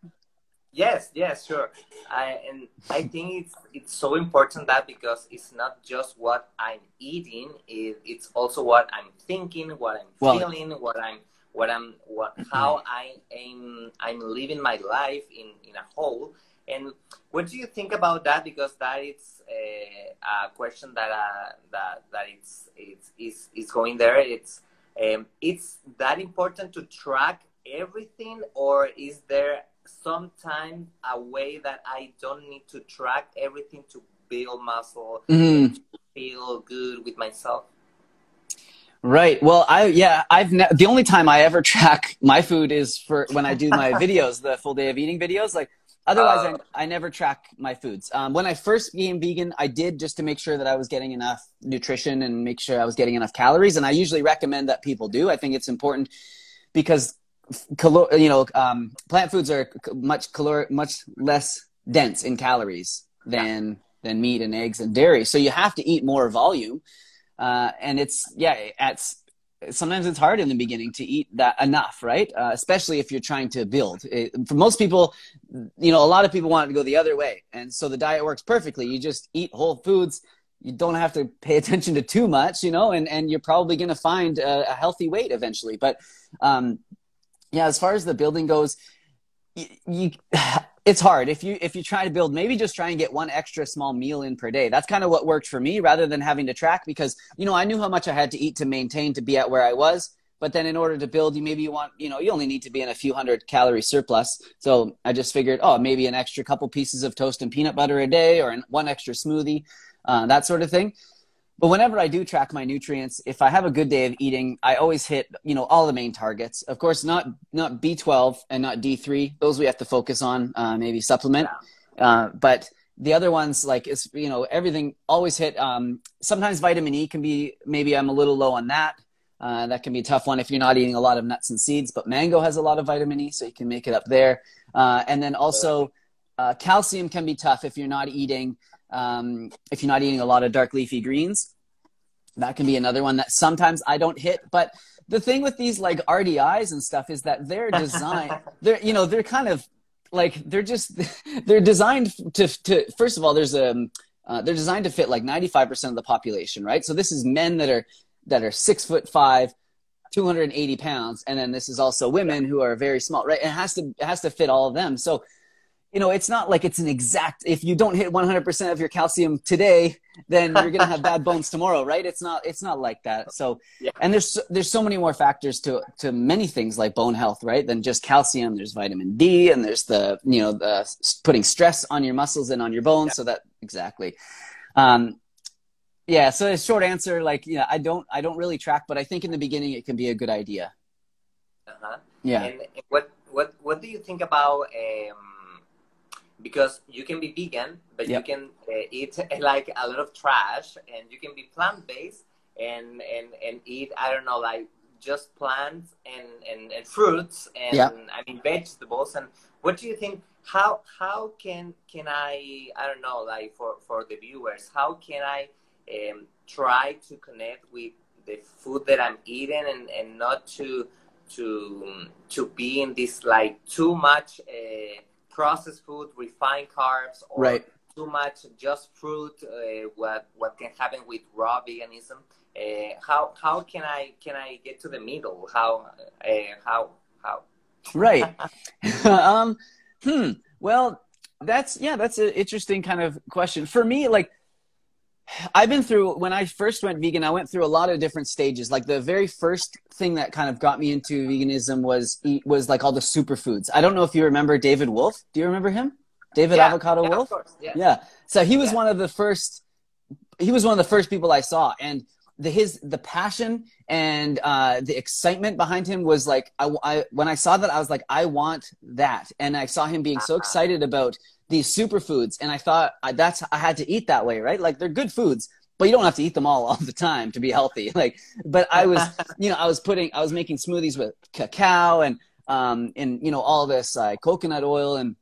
Yes, yes, sure. I, and I think it's it's so important that because it's not just what I'm eating, it, it's also what I'm thinking, what I'm Well- feeling, what I'm what I'm what how I am I'm living my life in in a whole. And what do you think about that? Because that is a, a question that uh, that that it's it's is is going there. It's um, it's that important to track everything, or is there sometimes a way that I don't need to track everything to build muscle, Mhm. to feel good with myself? Right. Well, I yeah, I've ne- the only time I ever track my food is for when I do my (laughs) videos, the full day of eating videos. Like otherwise, Oh. I, I never track my foods. Um, when I first became vegan, I did just to make sure that I was getting enough nutrition and make sure I was getting enough calories. And I usually recommend that people do. I think it's important because you know um, plant foods are much calor- much less dense in calories than than meat and eggs and dairy. So you have to eat more volume. Uh, and it's yeah it's sometimes it's hard in the beginning to eat that enough right? Uh, especially if you're trying to build. It, for most people you know a lot of people want to go the other way. And so the diet works perfectly. You just eat whole foods. You don't have to pay (laughs) attention to too much you know and and you're probably going to find a, a healthy weight eventually. But um yeah as far as the building goes you, you (sighs) it's hard. If you if you try to build maybe just try and get one extra small meal in per day. That's kind of what worked for me rather than having to track because you know i knew how much i had to eat to maintain to be at where i was. But then in order to build you maybe you want you know you only need to be in a few hundred calorie surplus. So i just figured oh maybe an extra couple pieces of toast and peanut butter a day or one extra smoothie uh, that sort of thing but whenever I do track my nutrients, if I have a good day of eating, I always hit, you know, all the main targets. Of course, not not B12 and not D3. Those we have to focus on, uh, maybe supplement. Uh, but the other ones, like it's, you know, everything always hit. Um, sometimes vitamin E can be maybe I'm a little low on that. Uh, that can be a tough one if you're not eating a lot of nuts and seeds. But mango has a lot of vitamin E, so you can make it up there. Uh, and then also, uh, calcium can be tough if you're not eating um, if you're not eating a lot of dark leafy greens. That can be another one that sometimes I don't hit. But the thing with these like RDIs and stuff is that they're designed. (laughs) they're you know they're kind of like they're just (laughs) they're designed to to first of all there's a uh, they're designed to fit like 95% of the population right so this is men that are that are six foot five 280 pounds and then this is also women who are very small right it has to it has to fit all of them so you know it's not like it's an exact if you don't hit 100% of your calcium today then you're going to have bad bones tomorrow right? It's not it's not like that. So Yeah. and there's so- there's so many more factors to to many things like bone health right? Than just calcium. There's vitamin D and there's the you know the putting stress on your muscles and on your bones. So that exactly. Um yeah so a short answer like yeah i don't i don't really track but i think in the beginning it can be a good idea. Uh-huh. yeah. And what what what do you think about um, because you can be vegan, but Yep. you can uh, eat (laughs) like a lot of trash, and you can be plant based and and and eat I don't know like just plants and and, and fruits and Yeah. I mean vegetables. And what do you think? How how can can I I don't know like for for the viewers how can I um, try to connect with the food that I'm eating and, and not to to to be in this like too much uh, processed food, refined carbs, or Right. too much just fruit. Uh, what what can happen with raw veganism? Uh, how how can I can I get to the middle? How uh, how how? right (laughs) (laughs) um hmm well that's yeah that's an interesting kind of question for me like i've been through when i first went vegan i went through a lot of different stages. Like the very first thing that kind of got me into veganism was eat was like all the superfoods. I don't know if you remember david wolfe. Do you remember him? David Yeah, avocado yeah, wolfe? yeah. yeah. So he was Yeah. one of the first he was one of the first people i saw and the his the passion and uh the excitement behind him was like I, I when i saw that i was like i want that. And i saw him being so Uh-huh. excited about these superfoods. And i thought I, that's i had to eat that way right? Like they're good foods but you don't have to eat them all (laughs) all the time to be healthy. (laughs) Like but i was (laughs) you know i was putting i was making smoothies with cacao and um and you know all this uh, coconut oil and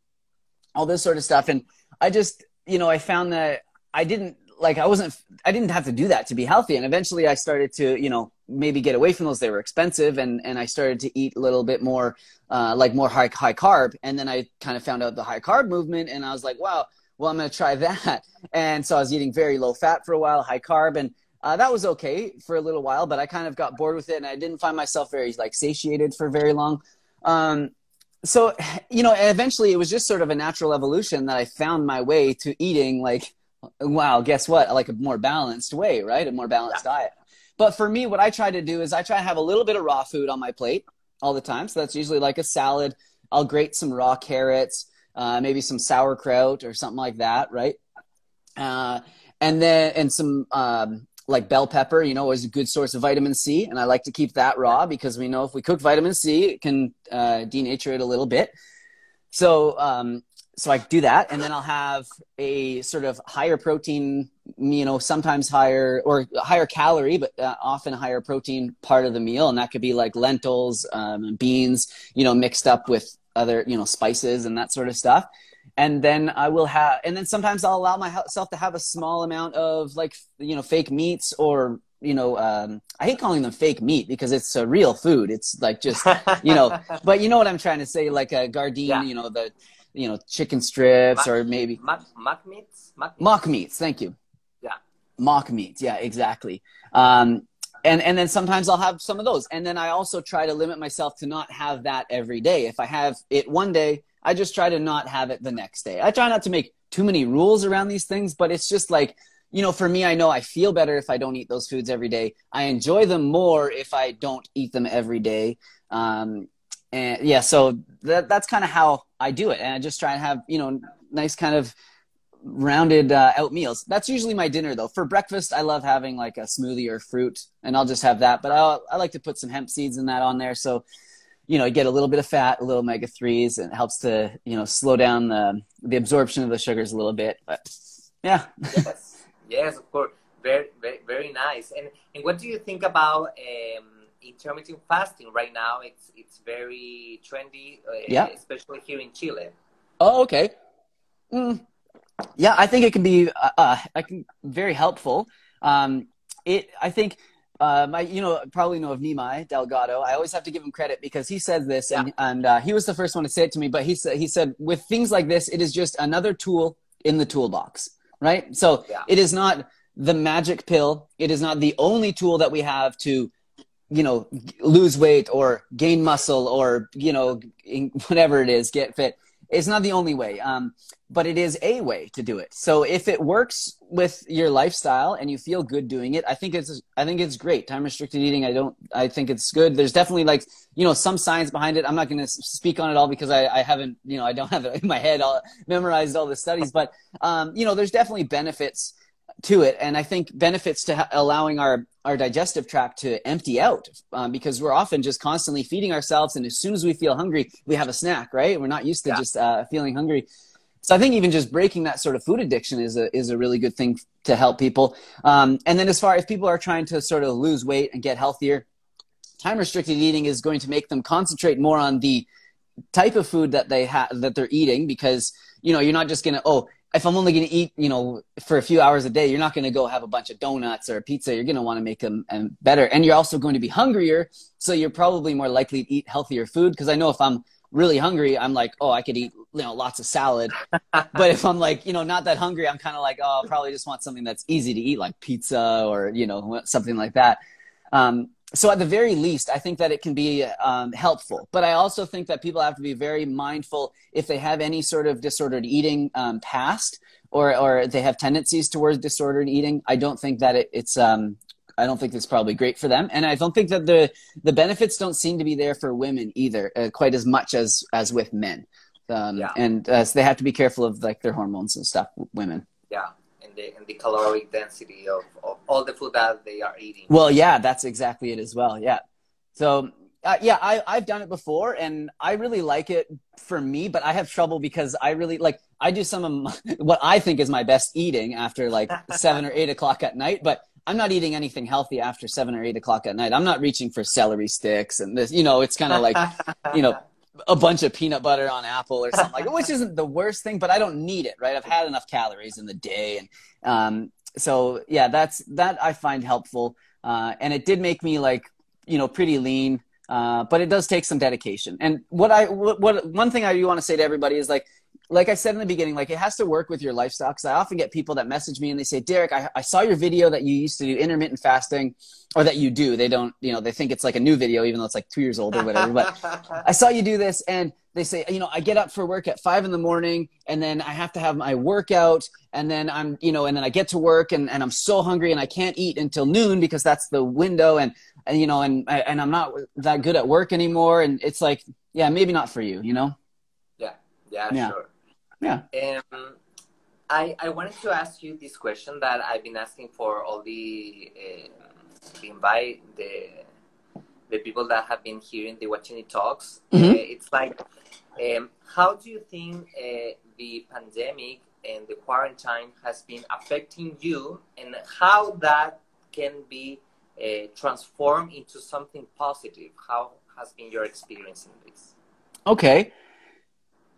all this sort of stuff. And i just you know i found that i didn't like i wasn't i didn't have to do that to be healthy. And eventually i started to you know maybe get away from those. They were expensive and and i started to eat a little bit more uh, like more high high carb. And then i kind of found out the high carb movement and i was like wow well i'm going to try (laughs) that. And so i was eating very low fat for a while high carb. And uh, that was okay for a little while but i kind of got bored with it and i didn't find myself very like satiated for very long. Um, so (sighs) you know eventually it was just sort of a natural evolution that i found my way to eating like wow guess what like a more balanced way right a more balanced diet but for me what i try to do is i try to have a little bit of raw food on my plate all the time. So that's usually like a salad. I'll grate some raw carrots, uh, maybe some sauerkraut or something like that, right? Uh, and then and some um, like bell pepper, you know, is a good source of vitamin C, and I like to keep that raw because we know if we cook vitamin C, it can uh, denature it a little bit. So um, so I do that, and then I'll have a sort of higher protein, you know, sometimes higher or higher calorie, but uh, often higher protein part of the meal, and that could be like lentils, um, beans, you know, mixed up with other, you know, spices and that sort of stuff. And then I will have, and then sometimes I'll allow myself to have a small amount of like, you know, fake meats or you know, um, I hate calling them fake meat because it's a real food. It's like just, you know, (laughs) but you know what I'm trying to say, like a Gardein, yeah. you know, the you know, chicken strips mock, or maybe mock, mock meats. Mock meats. Mock meats. Thank you. Yeah. Mock meats. Yeah, exactly. Um, and and then sometimes I'll have some of those, and then I also try to limit myself to not have that every day. If I have it one day, I just try to not have it the next day. I try not to make too many rules around these things, but it's just like you know, for me, I know I feel better if I don't eat those foods every day. I enjoy them more if I don't eat them every day. Um, and yeah, so that, that's kind of how I do it. And I just try and have, you know, nice kind of rounded uh, out meals. That's usually my dinner though. For breakfast, I love having like a smoothie or fruit and I'll just have that. But i I like to put some hemp seeds in that on there. So, you know, you get a little bit of fat, a little omega threes and it helps to, you know, slow down the, the absorption of the sugars a little bit. But yeah. yes. Yes, of course. Very, very, very nice. And, and what do you think about, um, intermittent fasting right now it's it's very trendy uh, yeah. especially here in chile oh okay mm. yeah i think it can be uh, uh, I can, very helpful um, it i think uh, my, you know, probably know of Nimai Delgado. I always have to give him credit because he said this, yeah. and, and uh, he was the first one to say it to me. But he said, he said, with things like this, it is just another tool in the toolbox, right? So yeah. it is not the magic pill. It is not the only tool that we have to you know lose weight or gain muscle or you know (laughs) whatever it is get fit it's not the only way. Um, but it is a way to do it. So if it works with your lifestyle and you feel good doing it i think it's i think it's great. Time restricted eating i don't i think it's good. There's definitely like you know some science behind it. I'm not going to speak on it all because I, I haven't you know i don't (laughs) have it in my head all memorized all the studies. But um, you know there's definitely benefits to it. And i think benefits to ha- allowing our our digestive tract to empty out um, because we're often just constantly feeding ourselves. And as soon as we feel hungry we have a snack right? We're not used to yeah. just uh, feeling hungry. So i think even just breaking that sort of food addiction is a is a really good thing to help people. Um, and then as far as people are trying to sort of lose weight and get healthier time restricted eating is going to make them concentrate more on the type of food that they have that they're eating because you know you're not just going to oh if I'm only going to eat, you know, for a few hours a day, you're not going to go have a bunch of donuts or a pizza. You're going to want to make them um, better. And you're also going to be hungrier. So you're probably more likely to eat healthier food. Because I know if I'm really hungry, I'm like, oh, I could eat, you know, lots of salad. (laughs) but if I'm like, you know, not that hungry, I'm kind of like, oh, I'll probably just want something that's easy to eat, like pizza or, you know, something like that. Um, so at the very least, I think that it can be um, helpful. But I also think that people have to be very mindful if they have any sort of disordered eating um, past or or they have tendencies towards disordered eating. I don't think that it, it's um, I don't think it's probably great for them, and I don't think that the the benefits don't seem to be there for women either, uh, quite as much as as with men. Um, yeah. And uh, so they have to be careful of like their hormones and stuff. Women. Yeah the, and the caloric density of, of all the food that they are eating. Well, yeah, that's exactly it as well. Yeah. So uh, yeah, I, I've done it before and I really like it for me, but I have trouble because I really like, I do some of my, (laughs) what I think is my best eating after like (laughs) seven or eight o'clock at night, but I'm not eating anything healthy after seven or eight o'clock at night. I'm not reaching for celery sticks and this, you know, it's kind of like, you know, a bunch of peanut butter on apple or something like which (laughs) isn't the worst thing, but I don't need it, right? I've had enough calories in the day. And um, so, yeah, that's that I find helpful. Uh, and it did make me like, you know, pretty lean. Uh, but it does take some dedication. And what I, what, what one thing I do want to say to everybody is like, like I said in the beginning, like it has to work with your lifestyle. Because I often get people that message me and they say, Derek, I, I saw your video that you used to do intermittent fasting, or that you do. They don't, you know, they think it's like a new video, even though it's like two years old or whatever. But (laughs) I saw you do this, and they say, you know, I get up for work at five in the morning, and then I have to have my workout, and then I'm, you know, and then I get to work, and, and I'm so hungry, and I can't eat until noon because that's the window, and and you know, and and I'm not that good at work anymore, and it's like, yeah, maybe not for you, you know. Yeah, yeah, sure. Yeah. Um, I I wanted to ask you this question that I've been asking for all the uh, the invite the the people that have been hearing the watching the talks. Mhm. Uh, it's like, um, how do you think uh, the pandemic and the quarantine has been affecting you, and how that can be uh, transformed into something positive? How has been your experience in this? Okay.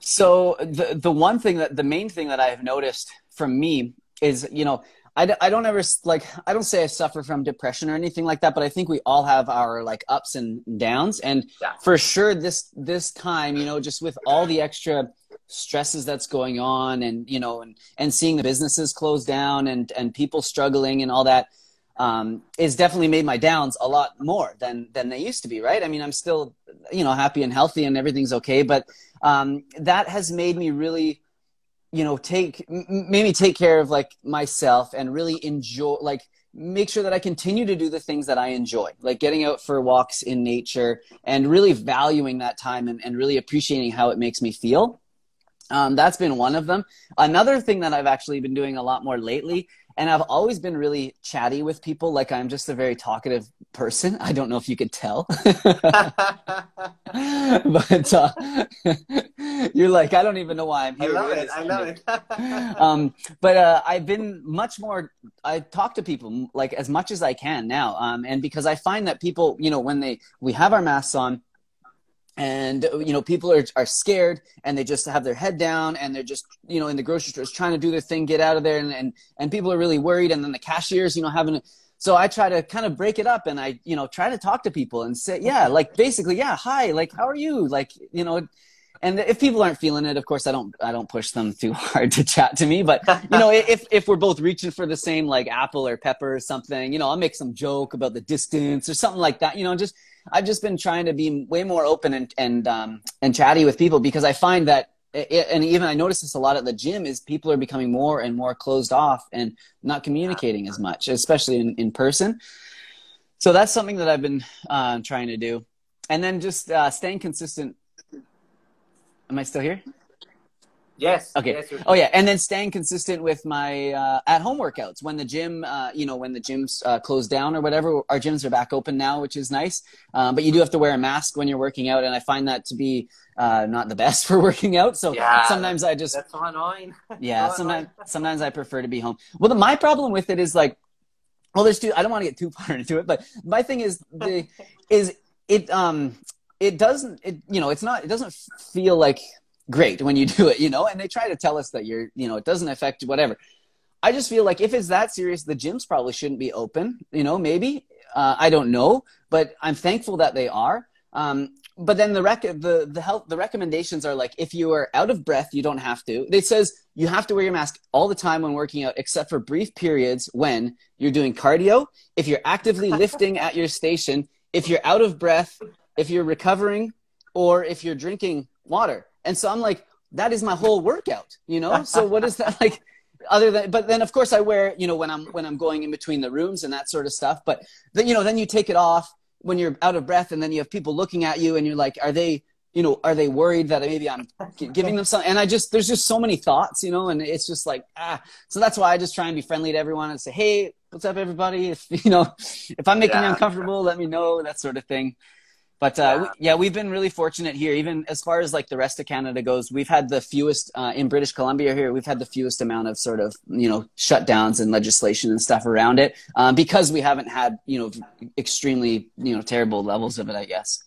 So the the one thing that the main thing that I've noticed from me is, you know, I, d- I don't ever like I don't say I suffer from depression or anything like that, but I think we all have our like ups and downs, and Yeah. for sure this this time, you know, just with all the extra stresses that's going on, and you know, and and seeing the businesses close down and and people struggling and all that, um, is definitely made my downs a lot more than than they used to be. Right? I mean, I'm still you know happy and healthy and everything's okay, but um, that has made me really you know take m- made me take care of like myself and really enjoy like make sure that i continue to do the things that i enjoy like getting out for walks in nature and really valuing that time and, and really appreciating how it makes me feel. Um, that's been one of them. Another thing that i've actually been doing a lot more lately and i've always been really chatty with people like i'm just a very talkative person i don't know if you could tell (laughs) but uh, (laughs) you're like i don't even know why i'm here. I love it. I love it. um, but uh, I've been much more. I talk to people like as much as I can now, um, and because I find that people, you know, when they we have our masks on, and you know, people are are scared and they just have their head down and they're just you know in the grocery stores trying to do their thing, get out of there, and and, and people are really worried, and then the cashiers, you know, having. So I try to kind of break it up, and I you know try to talk to people and say, yeah, like basically, yeah, hi, like how are you, like you know and if people aren't feeling it of course i don't i don't push them too (laughs) hard to chat to me. But you know if if we're both reaching for the same like apple or pepper or something you know i'll make some joke about the distance or something like that you know just i've just been trying to be way more open and and um and chatty with people because i find that it, and even i notice this a lot at the gym is people are becoming more and more closed off and not communicating as much especially in, in person. So that's something that i've been uh, trying to do. And then just uh, staying consistent. Am I still here? Yes. Okay. Yes, Oh yeah, and then staying consistent with my uh, at-home workouts when the gym, uh, you know, when the gyms uh, close down or whatever. Our gyms are back open now, which is nice. Um, but you do have to wear a mask when you're working out, and I find that to be uh, not the (laughs) best for working out. So Yeah, sometimes I just That's annoying. (laughs) yeah, so sometimes (laughs) annoying. sometimes I prefer to be home. Well, the, my problem with it is like, well, there's two. I don't want to get too far into it, but my thing is the is it um it doesn't it you know it's not it doesn't feel like great when you do it you know? And they try to tell us that you're you know it doesn't affect whatever. I just feel like if it's that serious the gyms probably shouldn't be open you know maybe. Uh, i don't know but i'm thankful that they are. Um, but then the rec- the the health the recommendations are like if you are out of breath you don't have to. It says you have to wear your mask all the time when working out except for brief periods when you're doing cardio. If you're actively (laughs) lifting at your station if you're out of breath if you're recovering or if you're drinking water and so i'm like that is my whole workout you know? So what is that (laughs) like other than but then of course i wear you know when i'm when i'm going in between the rooms and that sort of stuff. But then you know then you take it off when you're out of breath and then you have people looking at you and you're like are they you know are they worried that maybe i'm giving them something and i just there's just so many thoughts you know and it's just like ah. So that's why i just try and be friendly to everyone and say hey what's up everybody? If (laughs) you know if i'm making you uncomfortable let me know that sort of thing but uh, Yeah. we, yeah, we've been really fortunate here. Even as far as like the rest of Canada goes, we've had the fewest uh, in British Columbia here. We've had the fewest amount of sort of you know shutdowns and legislation and stuff around it um, because we haven't had you know extremely you know terrible levels of it. I guess.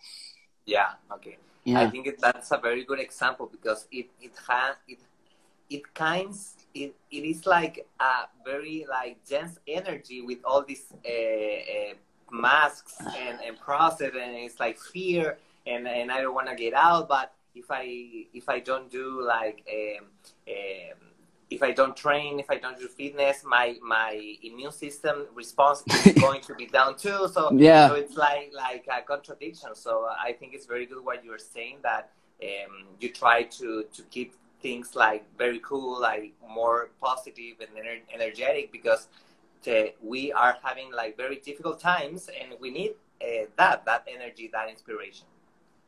Yeah. Okay. Yeah. I think it, that's a very good example because it it has it it kinds it, it is like a very like dense energy with all these uh, uh, masks and, and process and it's like fear and, and I don't want to get out but if I if I don't do like um, um, if I don't train, if I don't do fitness, my my immune system response is (laughs) going to be down too. So Yeah. so it's like like a contradiction. So I think it's very good what you're saying that um, you try to to keep things like very cool, like more positive and ener- energetic because the, we are having like very difficult times and we need uh, that that energy, that inspiration.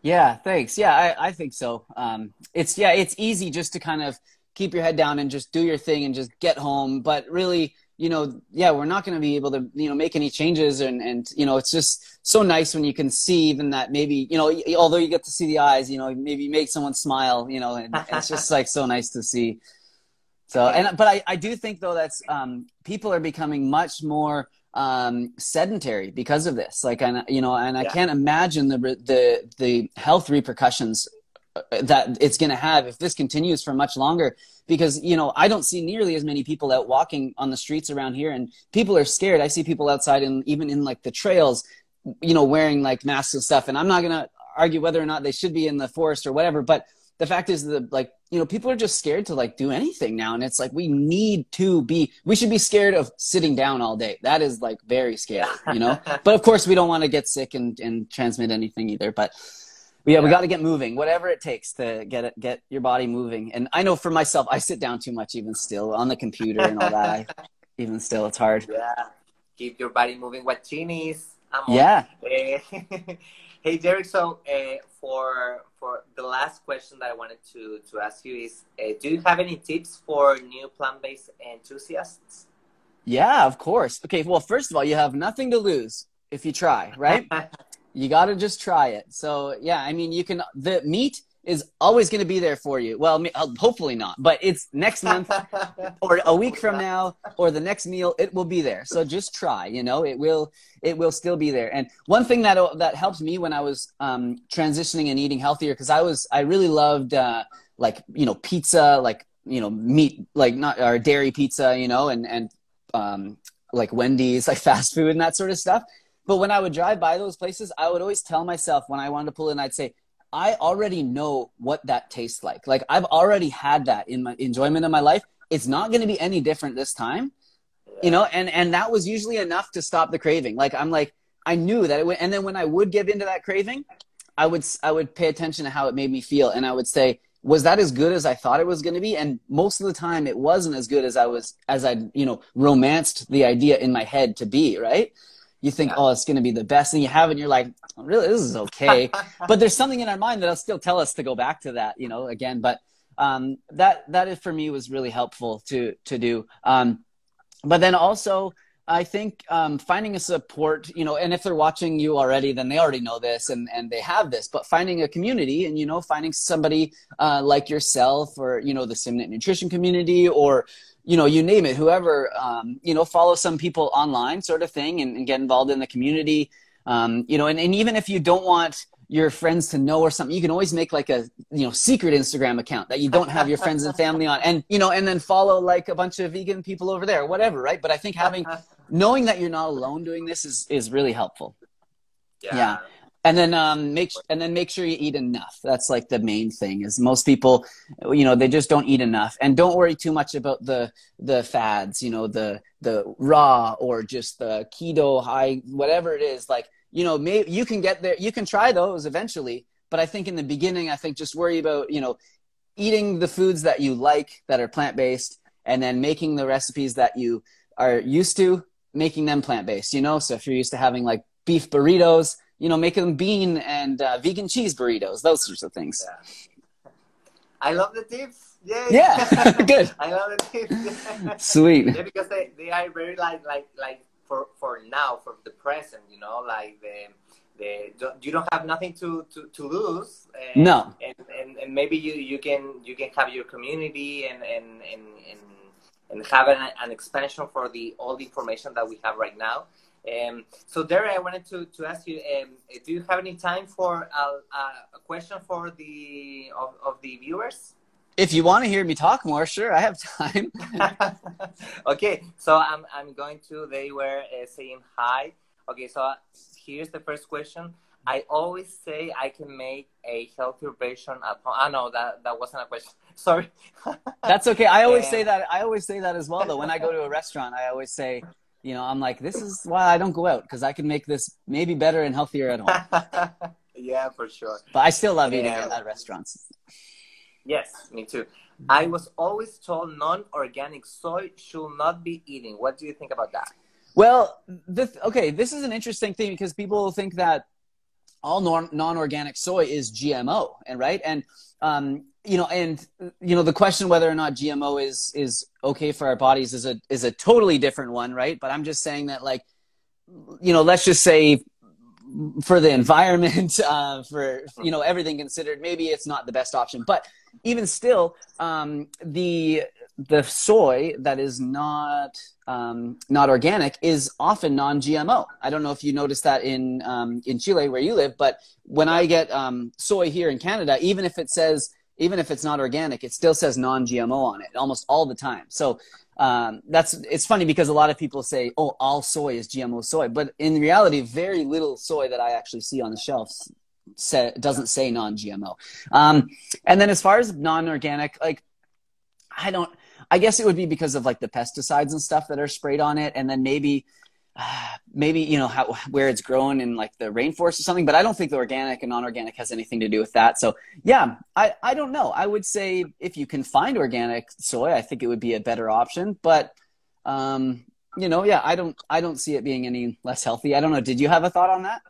Yeah, thanks. Yeah, I, I think so. Um, it's yeah, it's easy just to kind of keep your head down and just do your thing and just get home. But really, you know, yeah, we're not going to be able to, you know, make any changes. And, and, you know, it's just so nice when you can see even that maybe, you know, although you get to see the eyes, you know, maybe make someone smile, you know, and, and it's just (laughs) like so nice to see. So, and, but I, I do think though that's, um, people are becoming much more, um, sedentary because of this. Like, and, you know, and I Yeah. can't imagine the, the, the health repercussions uh, that it's going to have if this continues for much longer because you know i don't see nearly as many people out walking on the streets around here and people are scared i see people outside and even in like the trails you know wearing like masks and stuff and i'm not going to argue whether or not they should be in the forest or whatever but the fact is that like you know people are just scared to like do anything now and it's like we need to be we should be scared of sitting down all day that is like very scary you know (laughs) but of course we don't want to get sick and and transmit anything either but yeah, we got to get moving, whatever it takes to get it, get your body moving. And I know for myself, I sit down too much, even still on the computer and all that. I, (laughs) even still, it's hard. Yeah, keep your body moving. What chinis? I'm on. Yeah. (laughs) Eh. Hey, Derek. So uh, for for the last question that I wanted to to ask you is, uh, do you have any tips for new plant based enthusiasts? Yeah, of course. Okay. Well, first of all, you have nothing to lose if you try, right? (laughs) you got to just try it. So yeah, I mean, you can, the meat is always going to be there for you. Well, uh, hopefully not, but it's next month (laughs) or a week from now or the next meal it will be there. So just try you know it will it will still be there. And one thing that that helped me when i was um, transitioning and eating healthier because i was i really loved uh, like you know pizza like you know meat like not or dairy pizza you know and and um, like wendy's (laughs) like fast food and that sort of stuff. But when i would drive by those places i would always tell myself when i wanted to pull in i'd say I already know what that tastes like. Like I've already had that in my enjoyment of my life. It's not going to be any different this time, you know. And and that was usually enough to stop the craving. Like I'm like I knew that it would. And then when I would give into that craving, I would I would pay attention to how it made me feel, and I would say, was that as good as I thought it was going to be? And most of the time, it wasn't as good as I was as I you know romanced the idea in my head to be. Right. You think, Yeah. oh, it's going to be the best, and you have it, and you're like, really, this is okay (laughs) but there's something in our mind that'll still tell us to go back to that, you know, again. But um, that that is, for me was really helpful to to do. Um, but then also, I think um, finding a support, you know, and if they're watching you already, then they already know this and and they have this. But finding a community, and you know, finding somebody uh, like yourself, or you know, the Simnett Nutrition community, or you know, you name it, whoever, um, you know, follow some people online, sort of thing, and, and get involved in the community. Um, you know and, and even if you don't want your friends to know or something you can always make like a you know secret instagram account that you don't have your friends and family on. And you know and then follow like a bunch of vegan people over there whatever right? But i think having (laughs) knowing that you're not alone doing this is is really helpful. Yeah. And then um make and then make sure you eat enough. That's like the main thing is most people you know they just don't eat enough. And don't worry too much about the the fads you know the the raw or just the keto high whatever it is. Like you know maybe you can get there you can try those eventually but i think in the beginning i think just worry about you know eating the foods that you like that are plant-based and then making the recipes that you are used to making them plant-based you know? So if you're used to having like beef burritos you know make them bean and uh, vegan cheese burritos those sorts of things I love the tips. Yay. Yeah. (laughs) (laughs) Good. I love the tips. (laughs) sweet yeah, because they, they are very like like like for for now for the present you know like the the you don't have nothing to to, to lose and, No. and, and and maybe you you can you can have your community and and and and, and have an, an expansion for the all the information that we have right now um, so Derek, I wanted to, to ask you, um, do you have any time for a, a, question for the of, of the viewers? if you want to hear me talk more sure i have time (laughs) okay, so I'm I'm going to. They were uh, saying hi. Okay, so here's the first question. I always say I can make a healthier version at home. I know that that wasn't a question. (laughs) Sorry. That's okay. I always say that. I always say that as well. Though when I go to a restaurant, I always say, you know, I'm like, this is why I don't go out because I can make this maybe better and healthier at home. (laughs) yeah, for sure. But I still love eating yeah. at restaurants. Yes, me too. I was always told non-organic soy should not be eaten. What do you think about that? Well, this, okay, this is an interesting thing because people think that all non-organic soy is GMO, and right, and um, you know, and you know, the question whether or not GMO is is okay for our bodies is a is a totally different one, right? But I'm just saying that, like, you know, let's just say for the environment, (laughs) uh, for you know everything considered, maybe it's not the best option. But even still, um, the the soy that is not um, not organic is often non-GMO. I don't know if you noticed that in um, in Chile where you live, but when I get um, soy here in Canada, even if it says even if it's not organic, it still says non-GMO on it almost all the time. So um, that's it's funny because a lot of people say, "Oh, all soy is GMO soy," but in reality, very little soy that I actually see on the shelves say, doesn't say non-GMO. Um, and then as far as non-organic, like I don't. I guess it would be because of like the pesticides and stuff that are sprayed on it, and then maybe maybe you know how where it's grown in like the rainforest or something but i don't think the organic and non-organic has anything to do with that. So yeah i i don't know. I would say if you can find organic soy i think it would be a better option but um you know yeah i don't i don't see it being any less healthy. I don't know. Did you have a thought on that?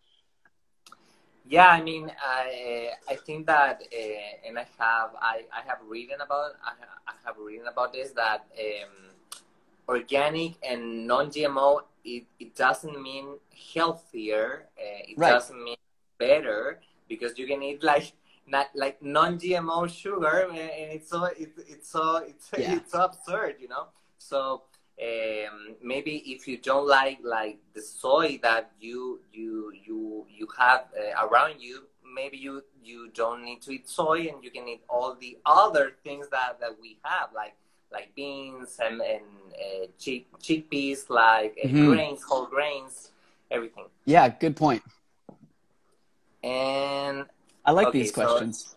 Yeah i mean i i think that uh, and i have i i have written about i, I have written about this that um organic and non-GMO, it, it doesn't mean healthier. Uh, it right. doesn't mean better because you can eat like not like non-GMO sugar, and it's so it, it's so it's (laughs) yeah. it's so absurd, you know. So um, maybe if you don't like like the soy that you you you you have uh, around you, maybe you you don't need to eat soy, and you can eat all the other things that that we have like like beans and, and uh, chick, chickpeas, like uh, mm-hmm. grains, whole grains, everything. Yeah, good point. And I like okay, these questions.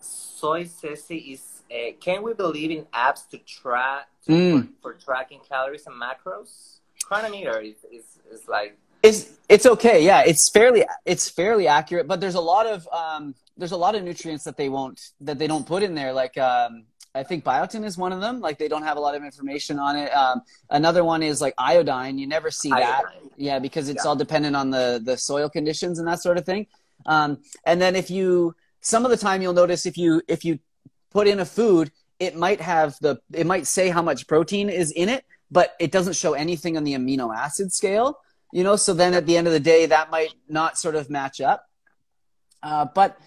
So, soy sissy is. Uh, can we believe in apps to track mm. for, for, tracking calories and macros? Cronometer is, is, is like it's it's okay. Yeah, it's fairly it's fairly accurate, but there's a lot of um, there's a lot of nutrients that they won't that they don't put in there, like um, I think biotin is one of them. Like they don't have a lot of information on it. Um, another one is like iodine. You never see iodine. that. Yeah, because it's yeah. all dependent on the the soil conditions and that sort of thing. Um, and then if you some of the time you'll notice if you if you put in a food, it might have the it might say how much protein is in it, but it doesn't show anything on the amino acid scale. You know, so then at the end of the day, that might not sort of match up. Uh, but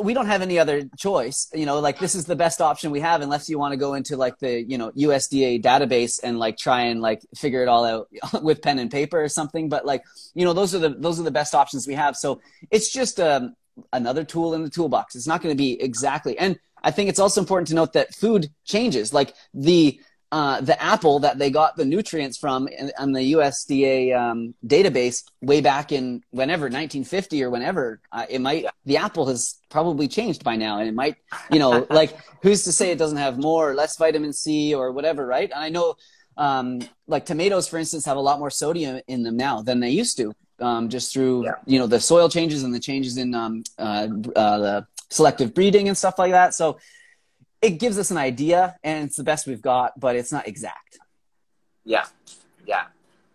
we don't have any other choice you know like this is the best option we have unless you want to go into like the you know usda database and like try and like figure it all out (laughs) with pen and paper or something. But like you know those are the those are the best options we have. So it's just um, another tool in the toolbox. It's not going to be exactly and i think it's also important to note that food changes. Like the uh, the apple that they got the nutrients from in, on the USDA um, database way back in whenever 1950 or whenever uh, it might the apple has probably changed by now and it might you know (laughs) like who's to say it doesn't have more or less vitamin C or whatever right and I know um, like tomatoes for instance have a lot more sodium in them now than they used to um, just through yeah. you know the soil changes and the changes in um, uh, uh the selective breeding and stuff like that so it gives us an idea and it's the best we've got, but it's not exact. Yeah, yeah,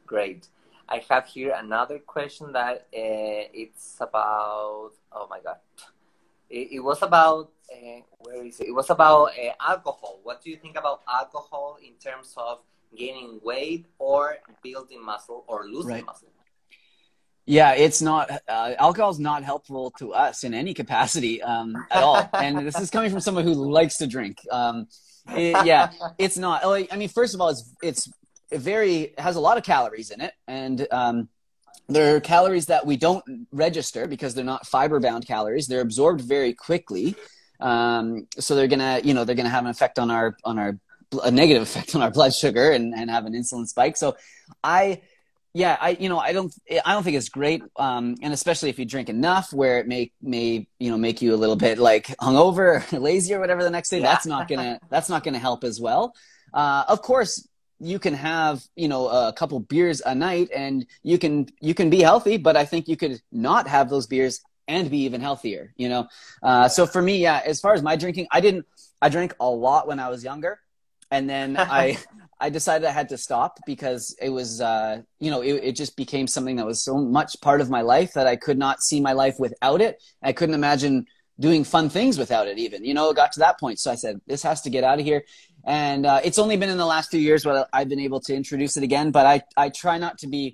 great. I have here another question that uh, it's about. Oh my god, it, it was about uh, where is it? It was about uh, alcohol. What do you think about alcohol in terms of gaining weight or building muscle or losing right. muscle? Yeah, it's not. Uh, alcohol is not helpful to us in any capacity um, at all. and this is coming from someone who likes to drink. Um, it, yeah, it's not. Like, I mean, first of all, it's it's very has a lot of calories in it, and um, there are calories that we don't register because they're not fiber bound calories. They're absorbed very quickly, um, so they're gonna you know they're gonna have an effect on our on our a negative effect on our blood sugar and, and have an insulin spike. So I yeah, I you know I don't I don't think it's great, um, and especially if you drink enough, where it may may you know make you a little bit like hungover, or (laughs) lazy, or whatever the next day. Yeah. That's not gonna (laughs) that's not gonna help as well. Uh, of course, you can have you know a couple beers a night, and you can you can be healthy, but I think you could not have those beers and be even healthier. You know, uh, so for me, yeah, as far as my drinking, I didn't I drank a lot when I was younger and then (laughs) I I decided I had to stop because it was uh, you know it, it just became something that was so much part of my life that I could not see my life without it. I couldn't imagine doing fun things without it even you know it got to that point. So i said this has to get out of here. And uh, it's only been in the last few years where i've been able to introduce it again but i i try not to be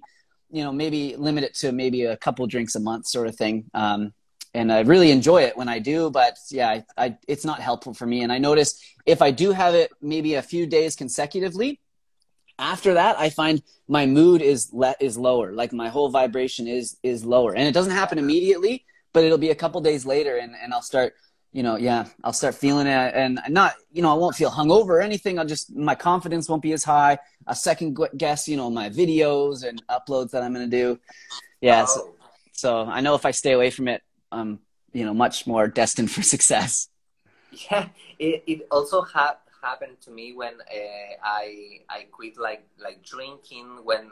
you know maybe limit it to maybe a couple drinks a month sort of thing. Um, and I really enjoy it when I do. But yeah, I, I, it's not helpful for me. And I notice if I do have it maybe a few days consecutively, after that, I find my mood is le- is lower. Like my whole vibration is is lower, and it doesn't happen immediately, but it'll be a couple days later, and and I'll start. You know, yeah, I'll start feeling it, and not, you know, I won't feel hungover or anything. I'll just, my confidence won't be as high. A second guess, you know, my videos and uploads that I'm to do. Yeah, so, so I know if I stay away from it, um, you know, much more destined (laughs) for success. Yeah, it, it also ha- happened to me when uh, I I quit like like drinking when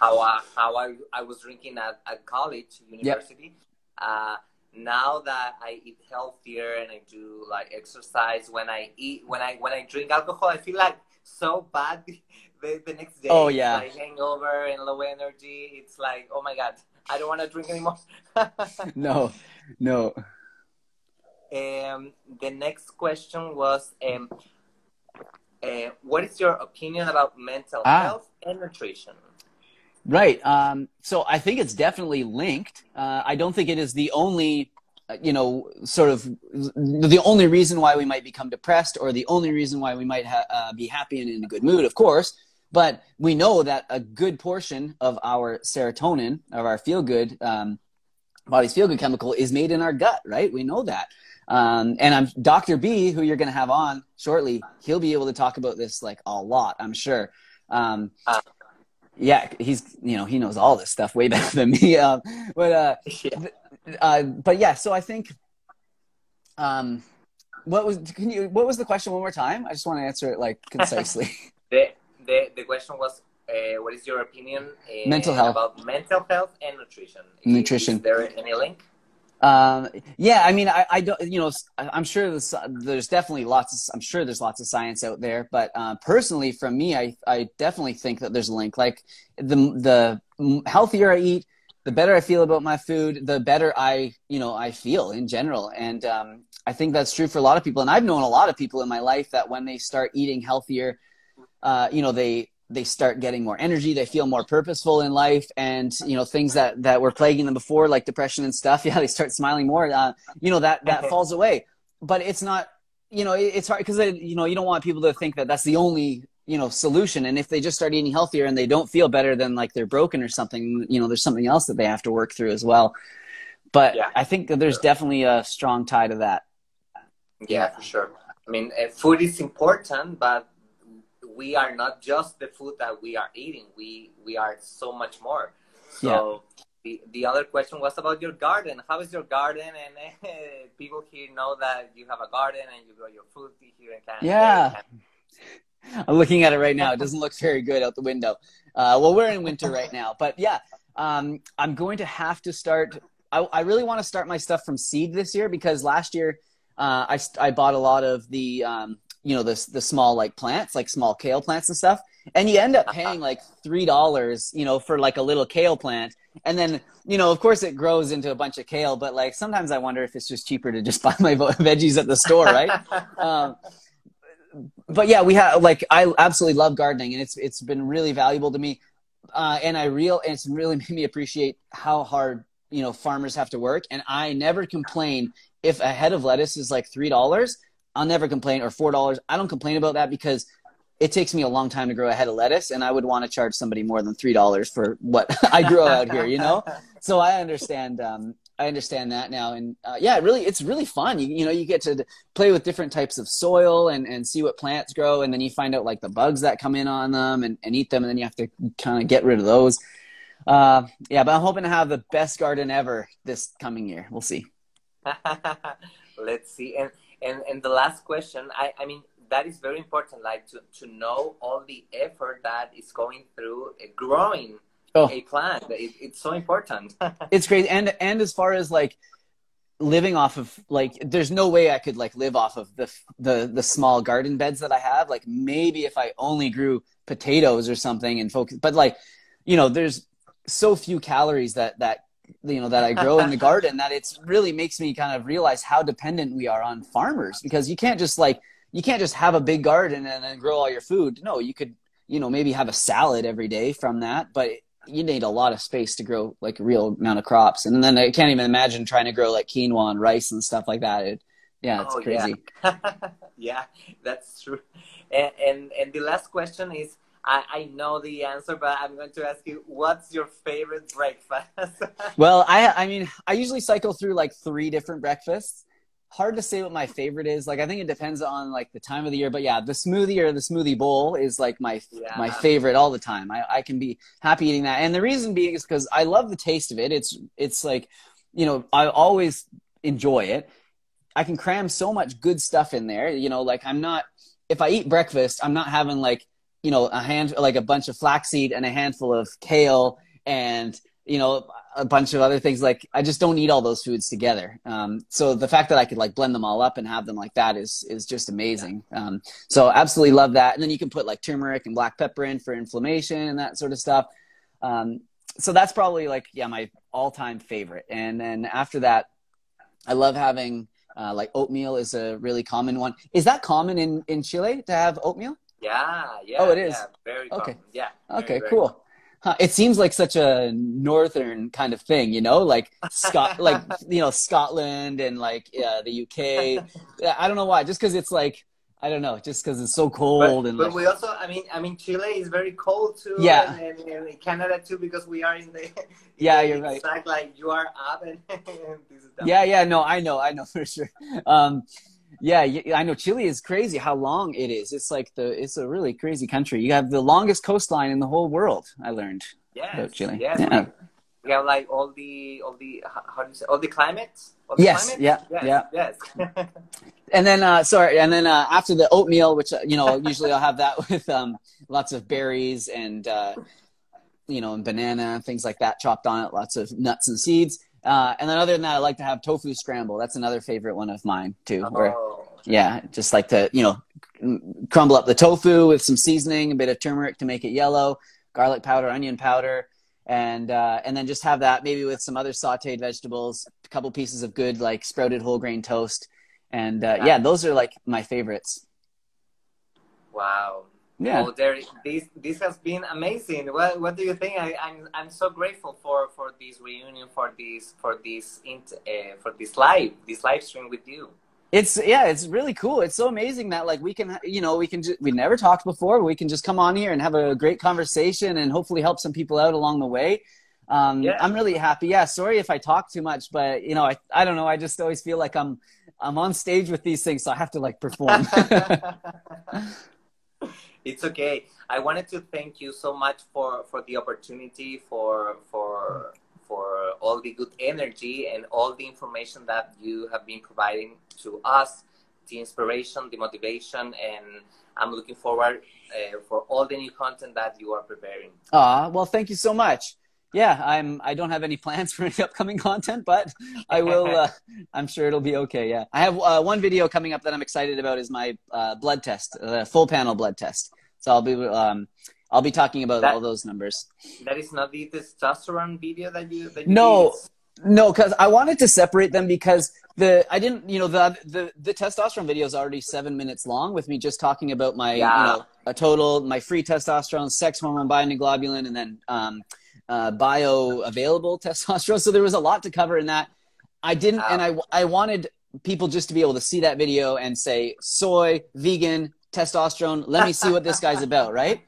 how I, how I, I was drinking at, at college university. Yep. Uh, now that I eat healthier and I do like exercise, when I eat when I when I drink alcohol, I feel like so bad (laughs) the, the next day. Oh yeah, like hangover and low energy. It's like oh my god, I don't want to drink anymore. (laughs) no, no. Um, the next question was, um, uh, what is your opinion about mental ah. health and nutrition? Right. Um, so I think it's definitely linked. Uh, I don't think it is the only, uh, you know, sort of the only reason why we might become depressed or the only reason why we might ha- uh, be happy and in a good mood, of course. But we know that a good portion of our serotonin, of our feel good, um, body's feel good chemical, is made in our gut, right? We know that. Um, and I'm Dr. B, who you're going to have on shortly. He'll be able to talk about this like a lot, I'm sure. Um, yeah, he's you know he knows all this stuff way (laughs) better than me. Um, but uh, yeah. uh, but yeah, so I think um, what was can you what was the question one more time? I just want to answer it like concisely. (laughs) the the the question was uh, what is your opinion uh, mental health about mental health and nutrition? Nutrition. Is there any link? Um, yeah, I mean, I, I don't, you know, I'm sure there's, there's definitely lots of, I'm sure there's lots of science out there, but, uh, personally from me, I, I definitely think that there's a link. Like the, the healthier I eat, the better I feel about my food, the better I, you know, I feel in general. And, um, I think that's true for a lot of people. And I've known a lot of people in my life that when they start eating healthier, uh, you know, they, they start getting more energy they feel more purposeful in life and you know things that that were plaguing them before like depression and stuff (laughs) yeah they start smiling more uh, you know that that falls away. But it's not you know it's hard because you know you don't want people to think that that's the only you know solution. And if they just start eating healthier and they don't feel better then like they're broken or something you know there's something else that they have to work through as well. But yeah, i think there's sure. definitely a strong tie to that. Yeah, yeah. for sure. I mean uh, food is important but we are not just the food that we are eating. We we are so much more. So yeah. the the other question was about your garden. How is your garden? And uh, (laughs) people here know that you have a garden and you grow your food here in Canada. Yeah. I'm looking at it right now. It doesn't look very good out the window. Uh, well, we're in winter right now, but yeah, um, I'm going to have to start. I, I really want to start my stuff from seed this year because last year uh, I, I bought a lot of the um, you know the the small like plants like small kale plants and stuff and you end up (laughs) paying like three dollars you know for like a little kale plant and then you know of course it grows into a bunch of kale but like sometimes i wonder if it's just cheaper to just (laughs) buy my veggies at the store right? (laughs) Um, but yeah we have like i absolutely love gardening and it's it's been really valuable to me uh, and i real and it's really made me appreciate how hard you know farmers have to work and i never complain if a head of lettuce is like three dollars I'll never complain or four dollars. I don't complain about that because it takes me a long time to grow a head of lettuce, and I would want to charge somebody more than three dollars for what (laughs) I grow out here. You know, (laughs) so I understand. Um, I understand that now, and uh, yeah, really, it's really fun. You, you know, you get to play with different types of soil and, and see what plants grow, and then you find out like the bugs that come in on them and, and eat them, and then you have to kind of get rid of those. Uh, yeah, but I'm hoping to have the best garden ever this coming year. We'll see. (laughs) Let's see. And and and the last question, I I mean that is very important, like to to know all the effort that is going through uh, growing oh. a plant. It, it's so important. (laughs) it's great, and and as far as like living off of like there's no way I could like live off of the the the small garden beds that I have like maybe if I only grew potatoes or something and focus but like you know there's so few calories that that you know that I grow in the (laughs) garden that it's really makes me kind of realize how dependent we are on farmers because you can't just like you can't just have a big garden and then grow all your food. No, you could you know maybe have a salad every day from that, but you need a lot of space to grow like a real amount of crops. And then I can't even imagine trying to grow like quinoa and rice and stuff like that. It, yeah, it's oh, crazy. Yeah. (laughs) yeah. that's true. And, and and the last question is I, I know the answer, but I'm going to ask you, what's your favorite breakfast? (laughs) well, I I mean, I usually cycle through like three different breakfasts. Hard to say what my favorite is. Like, I think it depends on like the time of the year. But yeah, the smoothie or the smoothie bowl is like my yeah. my favorite all the time. I, I can be happy eating that, and the reason being is because I love the taste of it. It's it's like, you know, I always enjoy it. I can cram so much good stuff in there. You know, like I'm not if I eat breakfast, I'm not having like you know a hand like a bunch of flaxseed and a handful of kale and you know a bunch of other things. Like i just don't eat all those foods together. Um, so the fact that i could like blend them all up and have them like that is is just amazing. Um, so absolutely love that. And then you can put like turmeric and black pepper in for inflammation and that sort of stuff. Um, so that's probably like yeah my all-time favorite. And then after that i love having uh, like oatmeal is a really common one. Is that common in in chile to have oatmeal yeah, yeah. Oh, it is. Yeah, very okay. Common. Yeah. Okay, very, cool. Huh. It seems like such a northern kind of thing, you know, like Scot, (laughs) like you know, Scotland and like uh, the UK. I don't know why, just because it's like I don't know, just because it's so cold but, and. But like, we also, I mean, I mean, Chile is very cold too. Yeah. And, and, and Canada too, because we are in the. (laughs) yeah, you're right. Like, like you are up and. (laughs) yeah, yeah, no, I know, I know for sure. Um, yeah, I know Chile is crazy how long it is. It's like the it's a really crazy country. You have the longest coastline in the whole world. I learned yes, about Chile. Yes, yeah. we have like all the all the how do you say all the climates. All the yes, climates? yeah, yes, yeah, yes. (laughs) and then uh, sorry, and then uh, after the oatmeal, which uh, you know usually I'll have that (laughs) with um, lots of berries and uh, you know and banana and things like that chopped on it, lots of nuts and seeds. Uh, and then other than that, I like to have tofu scramble. That's another favorite one of mine too. Oh. Where, yeah, just like to you know crumble up the tofu with some seasoning, a bit of turmeric to make it yellow, garlic powder, onion powder, and uh, and then just have that maybe with some other sautéed vegetables, a couple pieces of good like sprouted whole grain toast, and uh, yeah, those are like my favorites. Wow, yeah. Oh, there, this this has been amazing. What what do you think? I, I'm I'm so grateful for for this reunion, for this for this uh, for this live this live stream with you. It's yeah, it's really cool. It's so amazing that like we can you know we can just, we never talked before. But we can just come on here and have a great conversation and hopefully help some people out along the way. Um, yeah. I'm really happy. Yeah, sorry if I talk too much, but you know I I don't know. I just always feel like I'm I'm on stage with these things, so I have to like perform. (laughs) (laughs) it's okay. I wanted to thank you so much for for the opportunity for for for all the good energy and all the information that you have been providing to us, the inspiration, the motivation, and I'm looking forward uh, for all the new content that you are preparing. Ah, well, thank you so much. Yeah, I'm. I don't have any plans for any (laughs) upcoming content, but I will. Uh, (laughs) I'm sure it'll be okay. Yeah, I have uh, one video coming up that I'm excited about. Is my uh, blood test, uh, full panel blood test. So I'll be. Um, I'll be talking about that, all those numbers. That is not the testosterone video that you. That you no, did. no, because I wanted to separate them because the I didn't. You know, the the the testosterone video is already seven minutes long with me just talking about my yeah. you know a total my free testosterone, sex hormone binding globulin, and then. Um, uh, bioavailable testosterone. So there was a lot to cover in that. I didn't, wow. and I, I wanted people just to be able to see that video and say, soy, vegan, testosterone. Let me see what this guy's about, right?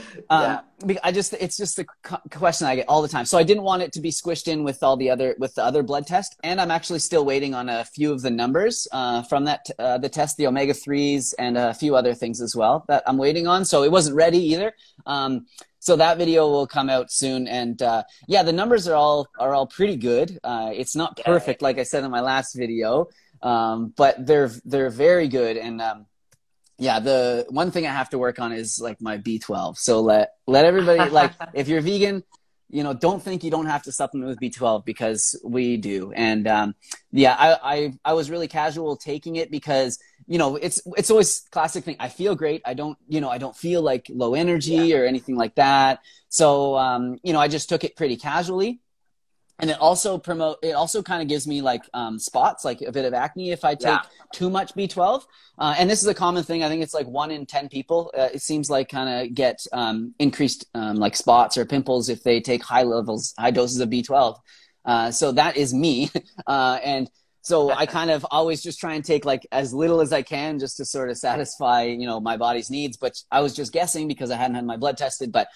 (laughs) Um, yeah. I just, it's just a question I get all the time. So I didn't want it to be squished in with all the other, with the other blood test. And I'm actually still waiting on a few of the numbers, uh, from that, uh, the test, the omega threes and a few other things as well that I'm waiting on. So it wasn't ready either. Um, so that video will come out soon, and uh, yeah, the numbers are all are all pretty good. Uh, it's not perfect, like I said in my last video, um, but they're they're very good. And um, yeah, the one thing I have to work on is like my B12. So let let everybody like (laughs) if you're vegan, you know, don't think you don't have to supplement with B12 because we do. And um, yeah, I, I I was really casual taking it because you know it's it's always classic thing. I feel great. I don't you know I don't feel like low energy yeah. or anything like that. So um, you know I just took it pretty casually and it also promote it also kind of gives me like um, spots like a bit of acne if i take yeah. too much b12 uh, and this is a common thing. I think it's like one in ten people. Uh, it seems like kind of get um, increased um, like spots or pimples if they take high levels high doses of b12 uh, so that is me. (laughs) Uh, and so i kind of always just try and take like as little as i can just to sort of satisfy you know my body's needs but i was just guessing because i hadn't had my blood tested but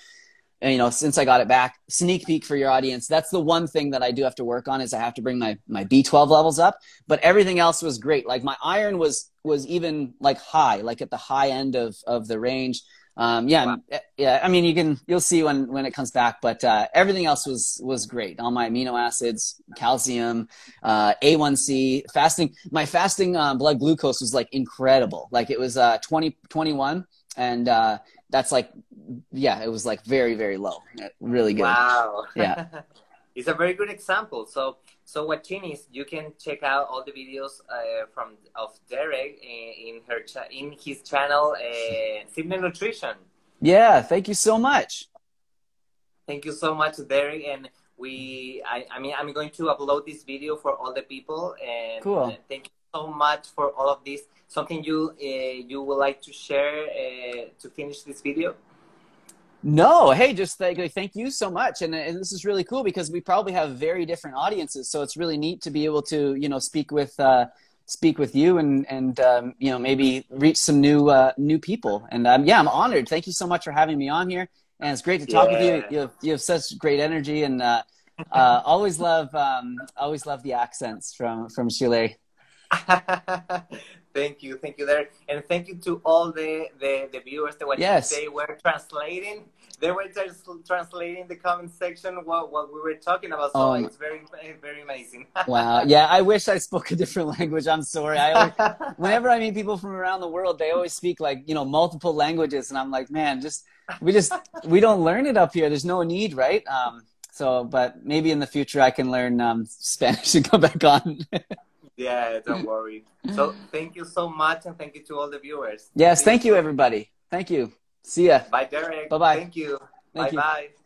you know since i got it back sneak peek for your audience. That's the one thing that i do have to work on is i have to bring my my b12 levels up but everything else was great. Like my iron was was even like high like at the high end of of the range. Um, yeah wow. yeah i mean you can you'll see when when it comes back but uh, everything else was was great. All my amino acids calcium uh, a1c fasting my fasting uh, blood glucose was like incredible. Like it was uh 20 21 and uh that's like yeah, it was like very very low, really good. Wow. Yeah. (laughs) it's a very good example. So so what, what is you can check out all the videos uh, from of Derek in, in her in his channel uh, Simnett Nutrition. Yeah, thank you so much. Thank you so much, Derek, and we I, I mean I'm going to upload this video for all the people and cool. thank you so much for all of this. Something you uh, you would like to share uh, to finish this video? No, hey, just thank, thank you so much, and, and this is really cool because we probably have very different audiences, so it's really neat to be able to you know speak with uh, speak with you and and um, you know maybe reach some new uh, new people. And um, yeah, I'm honored. Thank you so much for having me on here, and it's great to talk yeah. with you. You have, you have such great energy, and uh, uh, (laughs) always love um, always love the accents from from Chile. (laughs) thank you, thank you there, and thank you to all the the, the viewers that yes. they were translating. They were just translating the comment section what, what we were talking about. So um, it's very very amazing. (laughs) wow, yeah, I wish I spoke a different (laughs) language. I'm sorry. I always, (laughs) whenever I meet people from around the world, they always speak like you know multiple languages, and I'm like, man, just we just we don't learn it up here. There's no need, right? Um, so, but maybe in the future I can learn um, Spanish and come back on. Yeah, don't worry. So thank you so much, and thank you to all the viewers. Yes, thank you, everybody. Thank you. See ya. Bye, Derek. Bye bye. Thank you. Thank bye bye.